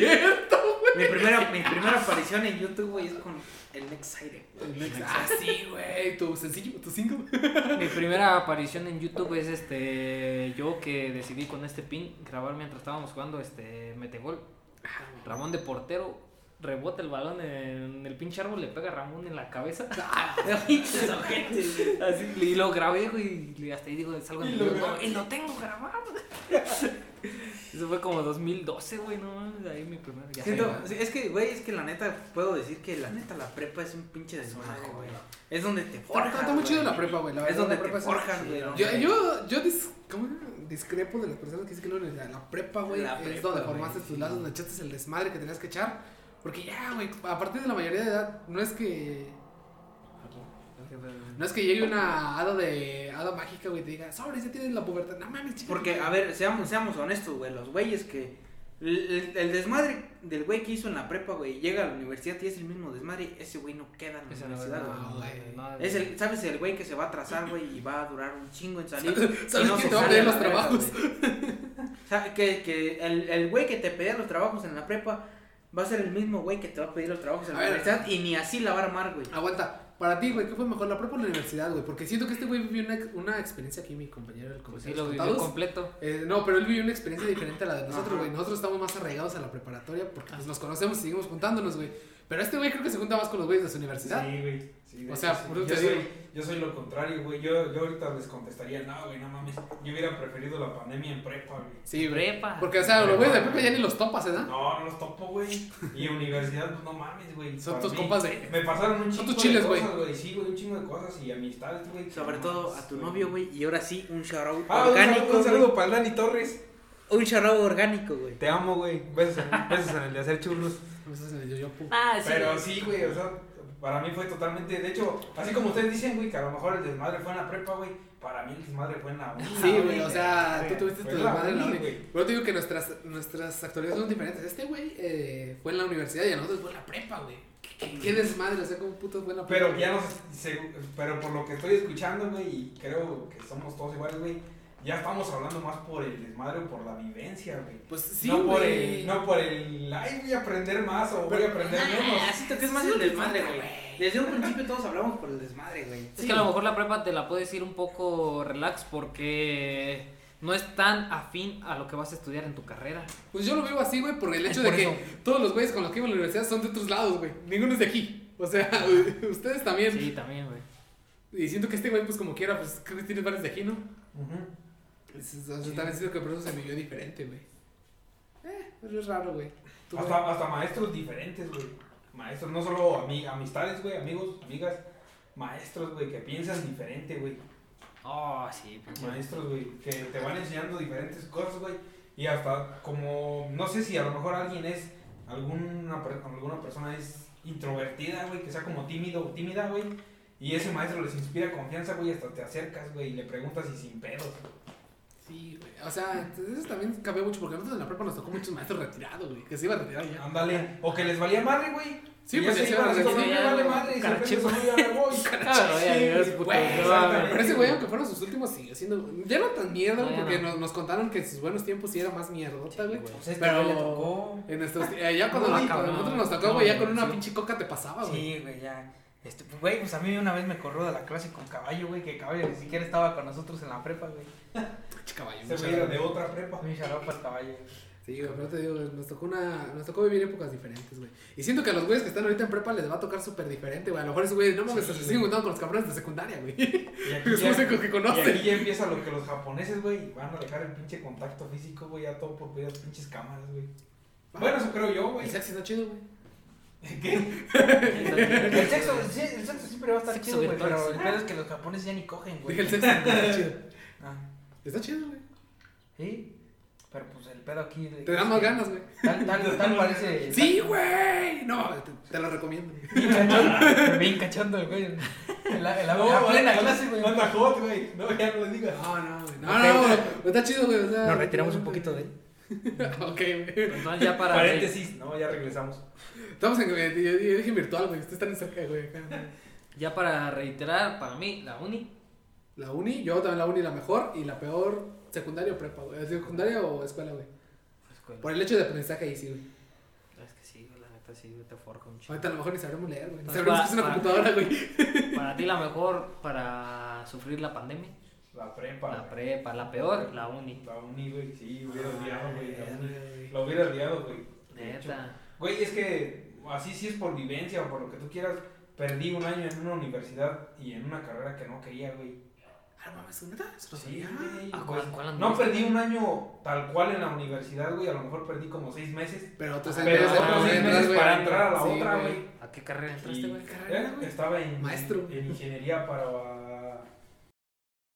Mi, primera, mi primera aparición en YouTube, güey, es con el Next Aire. El Ah, sí, güey. Tu sencillo, tu single. *laughs* Mi primera aparición en YouTube es este. Yo que decidí con este pin grabar mientras estábamos jugando este Metegol. Ramón de portero rebota el balón en el pinche árbol, le pega a Ramón en la cabeza. *laughs* Güey. Así, y lo grabé, güey, y hasta ahí digo, salgo en el video, grabé. "No, y lo tengo grabado. *laughs* Eso fue como 2012, güey, no mames, ahí mi primer. Ya Siento- sé, es que, güey, es que la neta, puedo decir que la neta la prepa es un pinche desmadre, güey. Es donde te Está, forjas, está muy chido la prepa, güey. la Es donde la prepa te forjas, güey. Yo, yo, yo dis, discrepo de las personas que dicen que la prepa, güey, es prepa, donde formaste tus sí. lazos, donde echaste el desmadre que tenías que echar. Porque ya, güey, a partir de la mayoría de edad, no es que. No es que llegue una hada de hada mágica, güey, y te diga, sobres, ya tienes la pubertad. No mames, chica. Porque, a ver, seamos, seamos honestos, güey, los güeyes que... El, el- desmadre del güey que hizo en la prepa, güey, llega a la universidad y es el mismo desmadre, ese güey no queda en la Esa universidad, no, güey. no, Es el, ¿sabes? El güey que se va a atrasar, güey, y va a durar un chingo en salir. *laughs* ¿Sabes no se te va a pedir los trabajos? sea, que, que el, el güey que te pedía los trabajos en la prepa va a ser el mismo güey que te va a pedir los trabajos en A la ver. universidad y ni así la va a armar, güey. Aguanta. Para ti, güey, ¿qué fue mejor, la prepa o la universidad, güey? Porque siento que este güey vivió una, una experiencia aquí, mi compañero del Pues sí, lo vivió contados. completo. Eh, no, pero él vivió una experiencia diferente a la de nosotros, güey. Nosotros estamos más arraigados a la preparatoria porque pues, nos conocemos y seguimos juntándonos, güey. Pero este güey creo que se junta más con los güeyes de su universidad. Sí, güey. Sí, O sea, hecho, sí. por eso yo, te soy, digo. yo soy lo contrario, güey. Yo, yo ahorita les contestaría, no, güey, no mames. Yo hubiera preferido la pandemia en prepa, güey. Sí. Prepa. Porque, o sea, los güeyes de prepa ya ni los topas, ¿eh? No, no los topo, güey. Y universidad, pues no mames, güey. Son Para tus mí, compas de... Me pasaron un Son chingo tus chiles, de güey. Sí, güey, un chingo de cosas y amistades, güey. Sobre No todo mames, a tu novio, güey. Y ahora sí, un shout out Ah, orgánico. un saludo para el Dani Torres. Un out orgánico, güey. Te amo, güey. Besos en, besos en el de hacer churros. Eso es el yoyopo. Ah, sí. Pero sí, güey, o sea, para mí fue totalmente. De hecho, así como ustedes dicen, güey, que a lo mejor el desmadre fue en la prepa, güey. Para mí el desmadre fue en la uni. Sí, güey, o sea, tú tuviste tu desmadre en la uni. Pero te digo que nuestras, nuestras actualidades son diferentes. Este güey eh, fue en la universidad y a nosotros fue en la prepa, güey. ¿Qué, qué, qué desmadre? O sea, como puto fue en la prepa. Pero ya no sé, pero por lo que estoy escuchando, güey, y creo que somos todos iguales, güey, ya estamos hablando más por el desmadre o por la vivencia, güey. Pues sí, no por güey. el, no por el, ay, voy a aprender más o voy a aprender menos. Ah, siento que es más Sí, el desmadre, güey. Desde un principio todos hablamos por el desmadre, güey. Es que a lo mejor la prepa te la puedes ir un poco relax porque no es tan afín a lo que vas a estudiar en tu carrera. Pues yo lo veo así, güey, por el hecho Es de por que eso. todos los güeyes con los que iban a la universidad son de otros lados, güey. Ninguno es de aquí. O sea, *laughs* ustedes también. Sí, también, güey. Y siento que este güey, pues como quiera, pues creo que tiene varios de aquí, ¿no? Es- O sea, también siento que por eso se vivió diferente, güey. Eh, pero es raro, güey. Tú, güey. Hasta, hasta maestros diferentes, güey. Maestros, no solo ami- amistades, güey, amigos, amigas. Maestros, güey, que piensan diferente, güey. Oh, sí, pinche. Maestros, güey, que te van enseñando diferentes cosas, güey. Y hasta como, no sé si a lo mejor alguien es, alguna, alguna persona es introvertida, güey, que sea como tímido o tímida, güey. Y ese maestro les inspira confianza, güey, hasta te acercas, güey, y le preguntas y sin pedos. Sí, güey. O sea, eso también cambió mucho porque nosotros en la prepa nos tocó muchos maestros retirados, güey. Que se iba a retirar ya. Ándale. O que les valía madre, güey. Sí, pues ya se iban iban a me vale madre, voy. Ah. Pero ese güey, aunque fueron sus últimos, sigue siendo. Ya no tan mierda, porque no. nos, contaron que en sus buenos tiempos sí era más mierdota, güey. Pues Pero- güey le tocó. En nuestros, eh, ya cuando, nosotros nos tocó, güey, ya con una pinche coca te pasaba, güey. Sí, güey, ya. Este, pues, güey, pues a mí una vez me corrió de la clase con caballo, güey, que caballo ni siquiera estaba con nosotros en la prepa, güey. Pinche caballo. Se gracia. de otra prepa. Mi charopa el caballo. Sí, güey, pero te digo, nos tocó una, nos tocó vivir épocas diferentes, güey. Y siento que a los güeyes que están ahorita en prepa les va a tocar súper diferente, güey. A lo mejor esos güeyes, no mames, Sí, se siguen juntando con los cabrones de secundaria, güey. Y aquí, *laughs* Los ya, que y conocen. aquí ya empieza lo que los japoneses, güey, van a dejar el pinche contacto físico, güey, ya todo por las pinches cámaras, güey. Bueno, eso creo yo, güey. El sexy está chido, güey. *laughs* ¿Qué? El sexo, sí, el sexo siempre va a estar Sexo chido, güey, pero el pedo es que los japoneses ya ni cogen, güey. El sexy está *laughs* chido. Ah, Está chido, güey. sí, pero pues el pedo aquí. de- Te dan más ganas, güey. Tal, tal, tal parece. *laughs* Sí, güey. No, te, te lo recomiendo. Cachondo, *laughs* bien cachondo el güey. En la, la- en la plena clase, güey. Anda hot, güey. No, ya no le digas. No, no, güey. No, no, güey. Está chido, güey. O sea, Nos retiramos un poquito de él. *laughs* ok, güey. Entonces ya para... Paréntesis, no, ya regresamos. Estamos en, yo, dije virtual, güey. Ustedes están cerca, güey. Ya para reiterar, para mí, la uni. La uni, yo también la uni la mejor y la peor secundaria o prepa, güey. ¿Secundaria o escuela, güey? escuela. Por el hecho de aprendizaje ahí sí, güey. Es que sí, la neta sí, te forja un chico. Ahorita a lo mejor ni sabremos leer, güey. Ni Pues sabremos que es una va. computadora, güey. *laughs* Para ti la mejor para sufrir la pandemia. La prepa. La prepa, la peor, la uni. La uni, güey, sí, hubiera odiado, güey. la uni. güey. Lo hubiera odiado, güey. Neta. Güey, es que así sí es por vivencia o por lo que tú quieras. Perdí un año en una universidad y en una carrera que no quería, güey. Ah. Eso Sí, güey. ¿A cuál- cuál no perdí un año tal cual en la universidad, güey. A lo mejor perdí como seis meses. Pero otros seis meses otros para seis entrar, meses güey. para entrar a la Sí, otra, güey. ¿A qué carrera entraste, güey? carrera, güey? Estaba en, Maestro. en ingeniería para.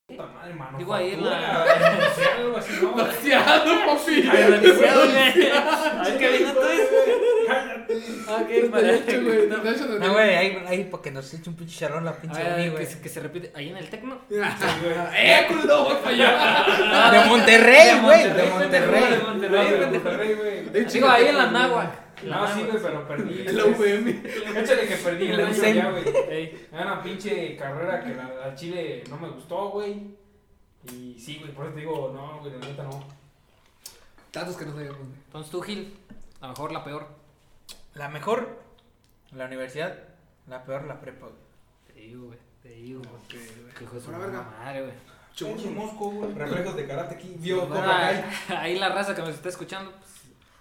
Puta madre, mano. Digo, ahí en la- *laughs* algo así, ¿no? Demasiado, papi. Aeronauticidad, güey. A ver qué vino tú Cállate. Ok, para De hecho, güey. Hecho, No, güey, ahí, ahí para que nos eche un pinche charrón la A pinche ver, uni, que, güey. se- que se repite. Ahí en el Tecno. *laughs* ¡Eh, culo! Voy para allá. De Monterrey, güey, de De Monterrey. De. Monterrey, güey. Digo, ahí en la. Náhuac. No, sí, güey, pero perdí. *laughs* La UVM. *laughs* Échale que perdí la año ya, güey. Ey, Era una pinche carrera que la, la Chile no me gustó, güey. Y sí, güey, por eso te digo, no, güey, la neta no. Datos que no sabíamos, güey. Entonces tú, Gil, la mejor, la peor. La mejor, la universidad. La peor, la prepa, güey. Te digo, güey. Te digo, güey. Que hijo de su madre, güey. Mosco, güey. Reflejos de karate aquí. Vio Bueno, ahí, *laughs* ahí la raza que nos está escuchando. pues,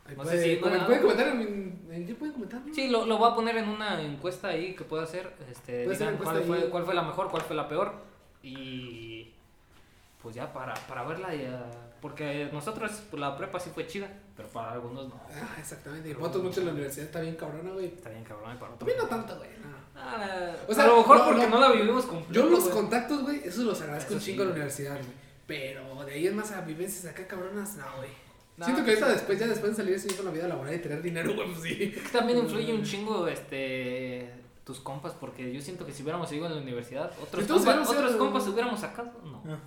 Ahí No puede- sé si- no, pueden comentar en, en ¿qué pueden comentar? no? Sí, lo, lo voy a poner en una encuesta ahí que puedo hacer. Este, digan cuál ahí. fue, cuál fue la mejor, cuál fue la peor. Y pues ya para, para verla ya. Porque nosotros pues, la prepa sí fue chida, pero para algunos no. Ah, exactamente. Y para otros muchos la universidad está bien cabrona, güey. Está bien cabrón, y para otros. También no tanto, güey. no. Ah, O sea, a lo mejor no, porque no. no, la vivimos completo. Yo los güey. contactos, güey, esos los agradezco Eso un sí, chingo a la universidad, güey. Pero de ahí en más a vivencias acá cabronas, no, güey. No, Siento que pues, ahorita después, ya después de salir así con la vida laboral y tener dinero, güey, pues sí. Es también influye un chingo este tus compas, porque yo siento que si hubiéramos seguido en la universidad, otros, Si todos compas, otros compas hubiéramos sacado. No, Ajá.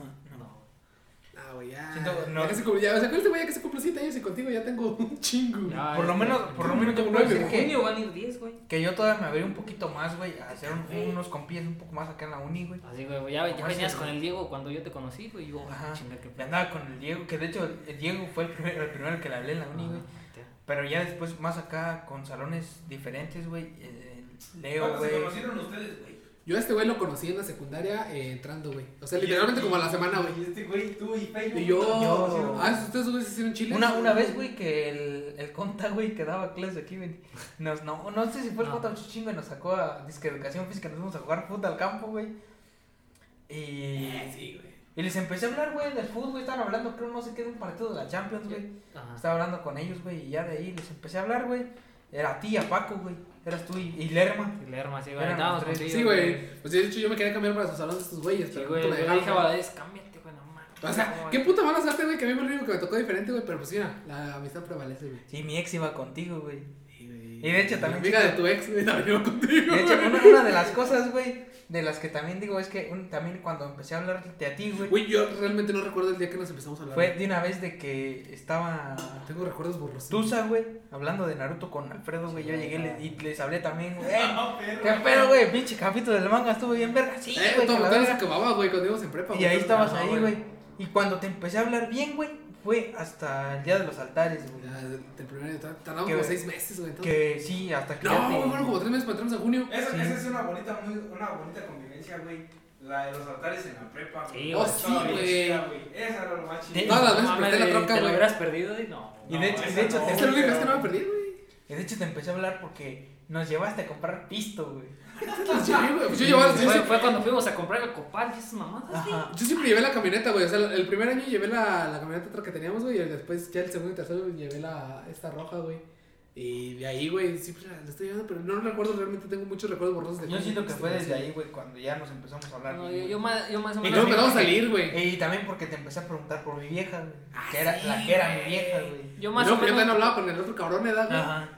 Ah, güey, ya. Siento- ya no. que se cumple- ya, o sea, este güey ya que se cumple 7 años y contigo ya tengo un chingo. Ya, Por lo menos, por lo menos yo puedo decir que, junio van a ir 10, güey. que yo todavía me abrí un poquito más, güey, a hacer un- unos compillas un poco más acá en la uni, güey. Así, güey, ya, ya venías con güey. el Diego cuando yo te conocí, güey. y Yo, Ajá. ah, chinga, qué Y pedo. andaba con el Diego, que de hecho el Diego fue el primero, el primero que le hablé en la uni, güey. Ah, Pero ya después más acá con salones diferentes, güey. eh, Leo, ¿Cuándo se güey. conocieron ustedes, güey? Yo a este güey lo conocí en la secundaria eh, entrando, güey. O sea, literalmente como a la semana, güey. Y este güey, tú y Peyo. Y yo. Yo- Ah, ¿ustedes güey se hicieron chile? Una, una vez, güey, que el, el conta, güey, que daba clases aquí, güey. Nos, no, no sé si fue el conta chingo y nos sacó a disque educación física, nos fuimos a jugar fútbol al campo, güey. Y, Eh, sí, güey. y les empecé a hablar, güey, del fútbol, güey. Estaban hablando, creo, no sé qué, de un partido de la Champions, güey. Ajá. Estaba hablando con ellos, güey, y ya de ahí les empecé a hablar, güey. Era a ti, a Paco, güey. Eras tú y, y Lerma. Y Lerma, sí, güey. Estábamos contigo, Sí, güey. Pues de hecho yo me quería cambiar para su salón de estos güeyes. Sí, pero güey. me Yo dije. Valadez, cámbiate, güey, no mames. O sea, qué puta mala suerte, güey, que a mí fue lo único que me tocó diferente, güey. Pero pues mira, la amistad prevalece, güey. Sí, mi ex iba contigo, güey. Y de hecho también amiga de tu ex, güey, también contigo. De hecho, una, una de las cosas, güey, de las que también digo es que un- también cuando empecé a hablarte a ti, güey, Güey, yo realmente no recuerdo el día que nos empezamos a hablar. fue de una vez de que estaba Tengo recuerdos borrosos. Tusa, güey, hablando de Naruto con Alfredo, güey. Yo llegué y le- y les hablé también, güey. "Eh, *laughs* No, perro. ¿Qué pedo, güey? Pinche capítulo del manga estuvo bien verga. Sí, Eh, güey. todo todo se verga". acababa, güey, cuando íbamos en prepa. Y ahí estabas ahí, güey. Y cuando te empecé a hablar bien, güey, fue hasta el día de los altares, güey. Ya, del primer año, tardamos Que- como seis meses, güey. entonces. Que sí, hasta que ya No, te- güey, fueron como tres meses para entrarnos en junio. Esa, Sí. esa es una bonita, muy, una bonita convivencia, güey. La de los altares en la prepa, güey. Sí, Oh, güey. sí, güey. güey. Esa era lo más chido. Todas las No veces presté la ¿te troca, lo güey. hubieras perdido? y No. Y de hecho- de hecho, te- es la única vez que no me perdí, güey. Y de hecho te empecé a hablar porque nos llevaste a comprar pisto, güey. Los llevé, güey. Pues yo llevaba, yo, Fue, siempre, fue cuando fuimos a comprar el copal y esas mamadas. Ajá. yo siempre llevé la camioneta, güey. O sea, el primer año llevé la, la camioneta otra que teníamos, güey. Y después, ya el segundo y tercero, llevé la, esta roja, güey. Y de ahí, güey, siempre la, la estoy llevando, pero no recuerdo, realmente tengo muchos recuerdos borrosos de Yo cómo siento que fue desde ahí, güey, cuando ya nos empezamos a hablar. No, bien, yo, güey. yo más, yo más o Y menos. luego también empezamos a salir, güey. Y también porque te empecé a preguntar por mi vieja, güey. Ah, que era sí, la que era mi vieja, güey. Yo más o luego, yo también hablaba con el otro cabrón, ¿edad, güey? Ajá.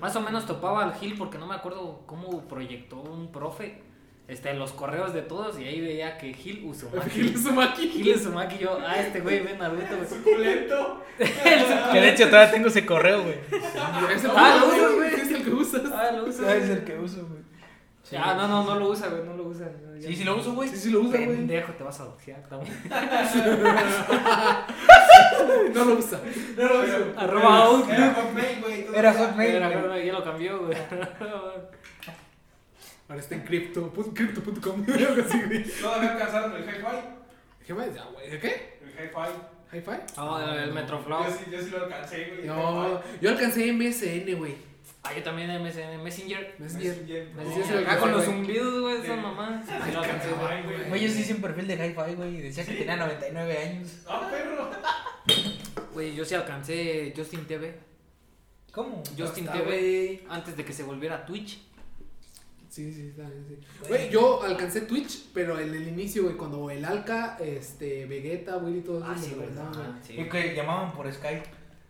Más o menos topaba al Gil porque no me acuerdo cómo proyectó un profe este, los correos de todos y ahí veía que Gil Uzumaki. *laughs* Gil Uzumaki. Gil Uzumaki, yo, ah, este güey ve Naruto, güey. *laughs* Suculento. Que de hecho todavía tengo ese correo, güey. Ah, lo usas, güey. Es el que usas. Ah, lo usa. Ah, es el que uso, güey. Ah, no, no, no lo usa, güey, no lo usa. Sí, sí lo uso, güey. Sí, sí lo usa, güey. Pendejo, te vas a doxear. *laughs* No lo usa. No lo uso. Arroba Outlook. Era Hotmail, Era. Hotmail. Ya lo cambió, güey. Ahora está en crypto, crypto.com. *laughs* güey. *laughs* Todavía alcanzaron el hi-fi. Ya, güey. ¿Qué? El hi-fi. ¿Hi-Fi? Ah, el Metroflow. Yo sí, yo sí lo alcancé, güey. No, yo alcancé MSN, güey. Ah, yo también MSN, Messenger. Messenger. Messenger. Acá con los zumbidos, güey, esa mamá. Sí, lo alcancé, güey. Ay, güey. Güey, yo sí hice un perfil de hi-fi, güey. Y decía que tenía 99 años. Ah, perro. Güey, yo sí alcancé Justin TV. ¿Cómo? Justin TV güey. antes de que se volviera Twitch. Sí, sí, está bien, sí. Güey, yo alcancé Twitch, pero en el inicio, güey, cuando el Alca, este, Vegeta, güey, y todo eso Ah, me sí, güey. güey. ah, sí. Y que llamaban por Skype.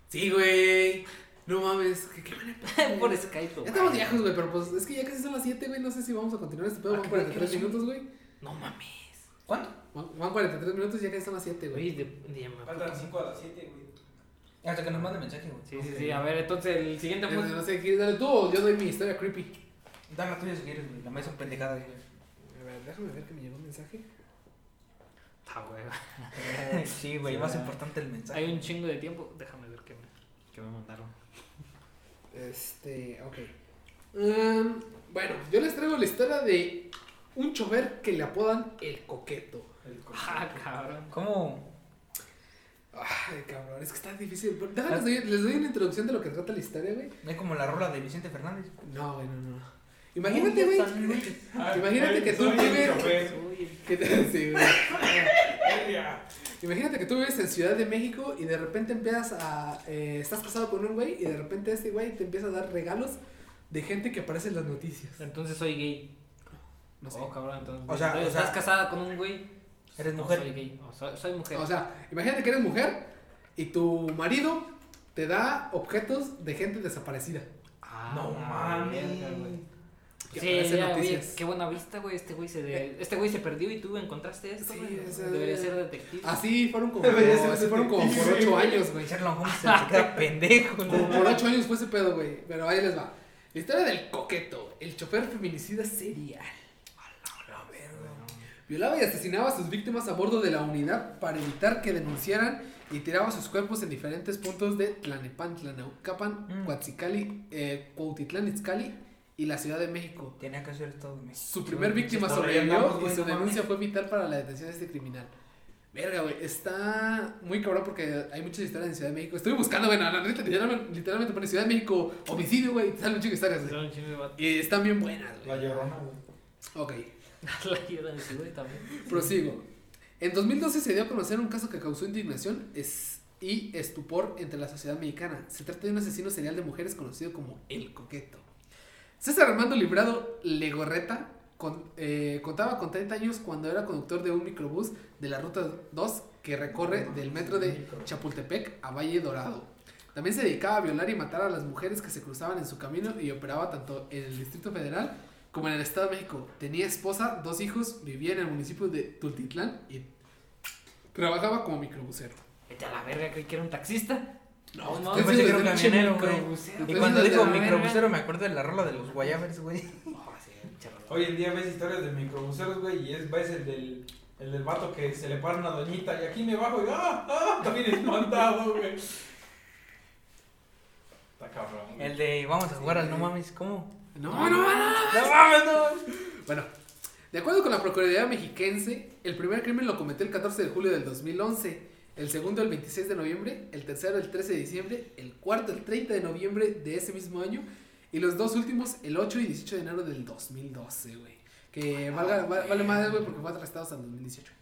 Sí, güey. No mames, ¿qué, qué manera? *laughs* Por Skype. Ya estamos viejos, güey, pero pues es que ya casi son las 7, güey. No sé si vamos a continuar este pedo. Ah, Van ¿qué- 43 qué- minutos, güey. No mames. ¿Cuánto? Van van 43 minutos y ya casi son las 7, Güey, güey. Faltan 5 a las 7, güey. Hasta que nos mande mensaje, güey. Sí, sí, sí. A ver, entonces el siguiente punto. No sé, ¿quieres darle tú o yo doy mi historia creepy? Dame la tuya si quieres, güey. La mesa pendejada, güey. A ver, déjame ver que me llegó un mensaje. Ah, *laughs* güey. Sí, güey, más importante el mensaje. Hay un chingo de tiempo. Déjame ver qué me, qué me mandaron. Este, ok. Um, bueno, yo les traigo la historia de un chofer que le apodan el coqueto. El Ah, cabrón. ¿Cómo? Ay, cabrón, es que está difícil. Pero déjame, les, doy, les doy una introducción de lo que trata la historia, güey. Es como la rola de Vicente Fernández. No, güey, no, no. Imagínate, güey. Ah, *laughs* Imagínate que tú vives- te- *laughs* sí, güey. Imagínate que tú vives en Ciudad de México y de repente empiezas a. eh, estás casado con un güey y de repente este güey te empieza a dar regalos de gente que aparece en las noticias. Entonces soy gay. No sé. Oh, cabrón, entonces. O sea, entonces, o sea- estás casada con un güey. Eres No, mujer. soy gay. O soy, soy mujer. O sea, imagínate que eres mujer y tu marido te da objetos de gente desaparecida. ah, No mames. Sí, ya, oye, qué buena vista, güey. Este güey se de- este güey se perdió y tú encontraste esto, Sí, güey. sea, Debería ser detective. Así fueron como, *laughs* así fueron como por ocho güey. años, güey. Sherlock Holmes se queda pendejo, Como por ocho años fue ese pedo, güey. Pero ahí les va. La historia del coqueto, el chofer feminicida serial. Violaba y asesinaba a sus víctimas a bordo de la unidad para evitar que denunciaran y tiraba sus cuerpos en diferentes puntos de Tlanepan, Tlanaucapan, Mm. Coatzicali, eh, Cuautitlán Izcalli y la Ciudad de México. Tenía que hacer de México. Su primer víctima sobrevivió y su denuncia fue vital para la detención de este criminal. Verga, güey, está muy cabrón porque hay muchas historias en Ciudad de México. Estoy buscando, güey, no, la neta, literalmente, literalmente pone Ciudad de México, homicidio, güey, y te salen un chingo de historias, güey. Y están bien buenas, La güey. llorona, güey. Ok, *laughs* La llora de güey también. prosigo. En 2012 se dio a conocer un caso que causó indignación es- y estupor entre la sociedad mexicana. Se trata de un asesino serial de mujeres conocido como El Coqueto. César Armando Librado Legorreta con- eh, contaba con 30 años cuando era conductor de un microbús de la Ruta 2 que recorre del metro de Chapultepec a Valle Dorado. También se dedicaba a violar y matar a las mujeres que se cruzaban en su camino y operaba tanto en el Distrito Federal como en el Estado de México. Tenía esposa, dos hijos, vivía en el municipio de Tultitlán y trabajaba como microbusero. Vete a la verga, creí que era un taxista. No, No, Yo pensé sí que era un camionero, güey. microbusero. Y cuando la microbusero me acuerdo de la rola de los Guayabers, güey. *laughs* Oh. Hoy en día ves historias de microbuseros, güey, y es, ves el del, el del vato que se le para una doñita y aquí me bajo y ¡ah! ¡ah! También espantado, güey. Está cabrón. güey. El de vamos a jugar al no mames, ¿cómo? No, no, no, no. ¡No! Bueno, de acuerdo con la Procuraduría Mexiquense, el primer crimen lo cometió el 14 de julio del 2011, el segundo el 26 de noviembre, el tercero el 13 de diciembre, el cuarto el 30 de noviembre de ese mismo año y los dos últimos el 8 y 18 de enero del 2012, güey. Que valga, va- vale más, güey, porque fue arrestado hasta el 2018.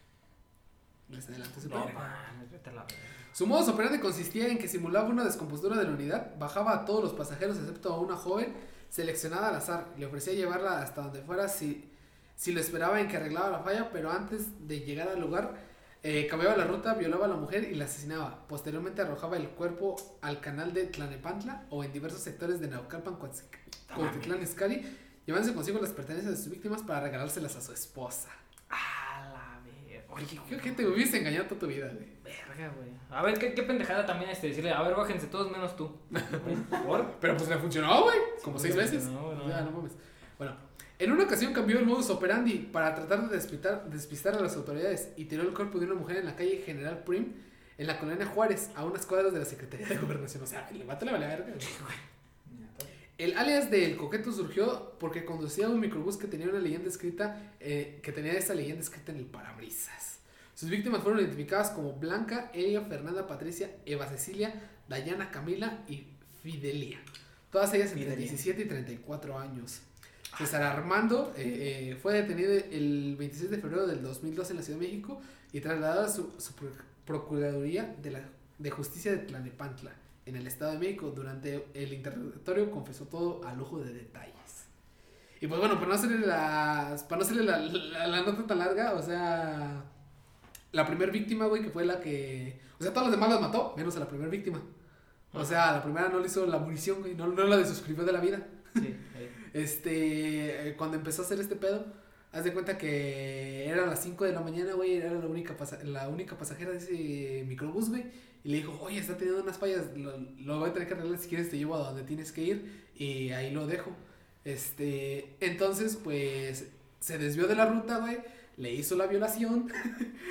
Les adelanto No vete a la verga. Su modo operandi consistía en que simulaba una descompostura de la unidad, bajaba a todos los pasajeros excepto a una joven seleccionada al azar, le ofrecía llevarla hasta donde fuera si, si lo esperaba en que arreglaba la falla, pero antes de llegar al lugar eh, cambiaba la ruta, violaba a la mujer y la asesinaba. Posteriormente arrojaba el cuerpo al canal de Tlanepantla o en diversos sectores de Naucalpan, Cuautitlán, Izcalli, llevándose consigo las pertenencias de sus víctimas para regalárselas a su esposa. Oye, ¿qué, qué te hubiese engañado toda tu vida, güey? Verga, güey. A ver, ¿qué, qué pendejada también este decirle, a ver, bájense todos menos tú. *laughs* ¿Por? Pero pues le funcionó, güey. Como Sí, seis veces. funcionó, no. Ya, no mames. Bueno, en una ocasión cambió el modus operandi para tratar de despistar, despistar a las autoridades y tiró el cuerpo de una mujer en la calle General Prim, en la colonia Juárez, a unas cuadras de la Secretaría de Gobernación. O sea, el vato le vale verga. El alias del coqueto surgió porque conducía un microbús que tenía una leyenda escrita, eh, que tenía esa leyenda escrita en el parabrisas. Sus víctimas fueron identificadas como Blanca, Elia, Fernanda, Patricia, Eva Cecilia, Dayana, Camila y Fidelia. Todas ellas entre Fidelia. 17 y 34 años. César Armando eh, eh, fue detenido el 26 de febrero del 2012 en la Ciudad de México y trasladado a su, su pro- Procuraduría de, la, de Justicia de Tlanepantla, en el Estado de México. Durante el interrogatorio confesó todo a lujo de detalles. Y pues bueno, para no hacerle, las, para no hacerle la, la- la nota tan larga, o sea, la primera víctima, güey, que fue la que... O sea, todas las demás las mató, menos a la primera víctima. O sea, la primera no le hizo la munición, güey, no, no la desuscribió de la vida. Sí, eh. *laughs* Este, eh, cuando empezó a hacer este pedo, haz de cuenta que era a las 5 de la mañana, güey, era la única, la única pasajera de ese microbús, güey, y le dijo, oye, está teniendo unas fallas, lo, lo voy a tener que arreglar, si quieres te llevo a donde tienes que ir, y ahí lo dejo. Este, entonces, pues, se desvió de la ruta, güey, le hizo la violación,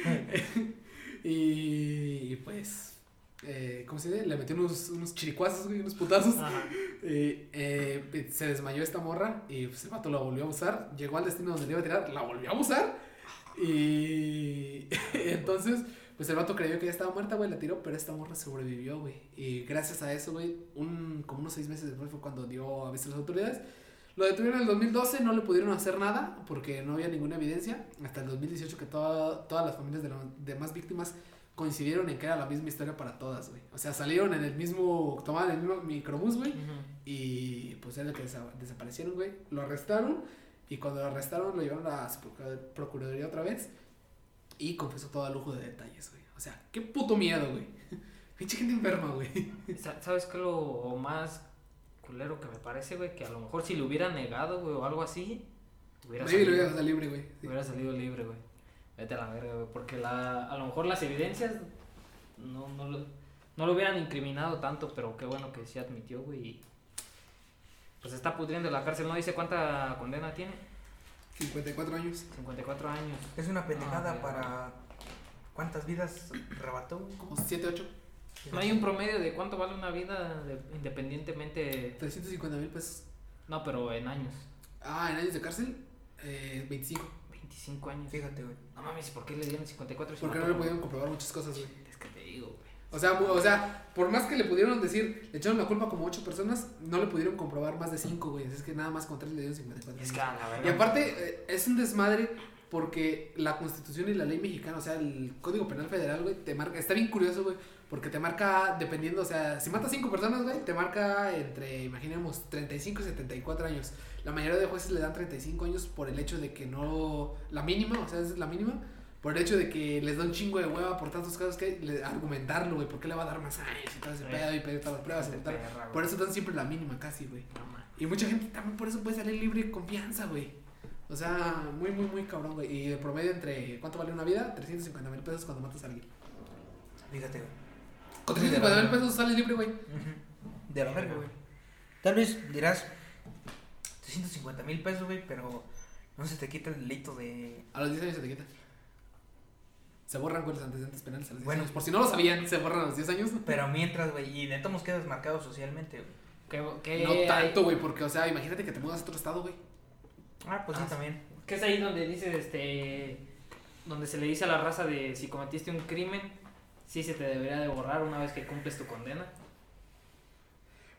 *laughs* *laughs* y, y, pues, eh, ¿cómo se dice? Le metió unos, unos chiricuazos, güey, unos putazos. Eh, *laughs* eh, se desmayó esta morra y pues el vato la volvió a usar. Llegó al destino donde le iba a tirar, la volvió a usar. Y *laughs* entonces, pues el vato creyó que ya estaba muerta, güey, la tiró, pero esta morra sobrevivió, güey. Y gracias a eso, güey, un, como unos seis meses después fue cuando dio aviso a las autoridades. Lo detuvieron en el 2012, no le pudieron hacer nada porque no había ninguna evidencia. Hasta el 2018 que toda- todas las familias de las demás víctimas coincidieron en que era la misma historia para todas, güey. O sea, salieron en el mismo, tomaban el mismo microbús, güey. Y pues era que desa- desaparecieron, güey. Lo arrestaron. Y cuando lo arrestaron, lo llevaron a su procura- procuraduría otra vez. Y confesó todo a lujo de detalles, güey. O sea, qué puto miedo, güey. *laughs* Pinche gente enferma, güey. *laughs* Sa- ¿Sabes qué es lo más culero que me parece, güey? Que a lo mejor si lo hubiera negado, güey, o algo así, hubiera Maybe salido, voy a salir libre, güey. Sí. hubiera salido libre, güey. Vete a la verga, güey. Porque la, a lo mejor las evidencias no, no, lo, no lo hubieran incriminado tanto, pero qué bueno que sí admitió, güey. Pues está pudriendo en la cárcel, no dice cuánta condena tiene. 54 años. 54 años. Es una pendejada Ah, para. ¿Cuántas vidas rebató? Como 7, 8. No hay un promedio de cuánto vale una vida de- independientemente. 350 mil pesos. No, pero en años. Ah, en años de cárcel, eh, 25. 25 años. Fíjate, güey. No mames, ¿por qué le dieron 54? si Porque no le pudieron comprobar muchas cosas, güey. Es que te digo, güey. O sea, o sea, por más que le pudieron decir, le echaron la culpa como 8 personas, no le pudieron comprobar más de 5, güey. Es que nada más con 3 le dieron 54 Es que la Y verdad. aparte, eh, es un desmadre porque la constitución y la ley mexicana, o sea, el Código Penal Federal, güey, te marca, está bien curioso, güey, porque te marca, dependiendo, o sea, si matas cinco personas, güey, te marca entre, imaginemos, 35 y 74 años. La mayoría de jueces le dan 35 años por el hecho de que no, la mínima, o sea, es la mínima, Por el hecho de que les da un chingo de hueva por tantos casos que hay, le- argumentarlo, güey, ¿por qué le va a dar más años y todo ese Sí. pedo y pedir todas las pruebas y perra. Por eso dan siempre la mínima casi, güey. No. Y mucha gente también por eso puede salir libre de confianza, güey. O sea, muy, muy, muy cabrón, güey. Y de promedio entre, ¿cuánto vale una vida? 350 mil pesos cuando matas a alguien. Fíjate, güey. Con 350 mil pesos sales libre, güey. De la verga, güey. Tal vez dirás 350 mil pesos, güey, pero no se te quita el delito de. A los 10 años se te quita. Se borran, güey, los antecedentes penales a los 10 Bueno. años. Por si no lo sabían, se borran a los 10 años. Pero mientras, güey, y de todos modos quedas marcado socialmente, güey. ¿Qué, qué No hay- tanto, güey, porque, o sea, imagínate que te mudas a otro estado, güey. Ah, pues Ah, sí, también. Que es ahí donde dices, este, donde se le dice a la raza de si cometiste un crimen, sí se te debería de borrar una vez que cumples tu condena,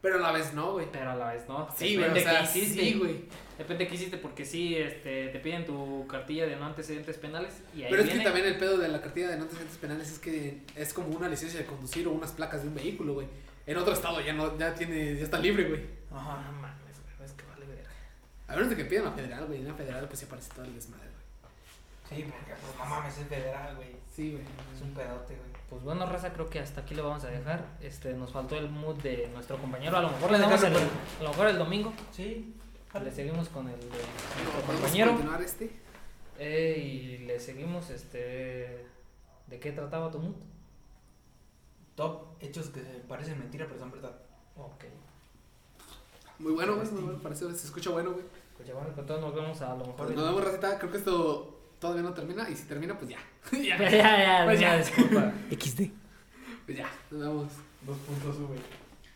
Pero a la vez no, güey. pero a la vez no. Sí, güey, o Depende sea, qué hiciste. sí, güey. Depende de qué hiciste, porque sí, este, te piden tu cartilla de no antecedentes penales y ahí Pero es viene. que también el pedo de la cartilla de no antecedentes penales es que es como una licencia de conducir o unas placas de un vehículo, güey. En otro estado ya no, ya tiene, ya está libre, güey. Ajá. No mames, güey, es que vale verga. A menos de que pidan la federal, güey. En la federal pues se aparece todo el desmadre, güey. Sí, porque pues no mames, es federal, güey. Sí, güey. Es un pedote, güey. Pues bueno, raza, creo que hasta aquí lo vamos a dejar. Este, nos faltó el mood de nuestro compañero. A lo mejor le damos el, a lo mejor el domingo. Sí. Le seguimos con el de nuestro ¿Podemos compañero. continuar este? Eh, y le seguimos, este, ¿de qué trataba tu mood? Top hechos que parecen mentira, pero son verdad. Ok. Muy bueno, güey. Bueno. Parece, se escucha bueno, güey. Pues ya bueno, con todos nos vemos a lo mejor. Pues nos vemos, Racita. Creo que esto todavía no termina. Y si termina, pues ya. *laughs* ya, *laughs* ya, ya, Pues ya. disculpa. *laughs* XD. Pues ya. Nos vemos. Dos puntos, güey.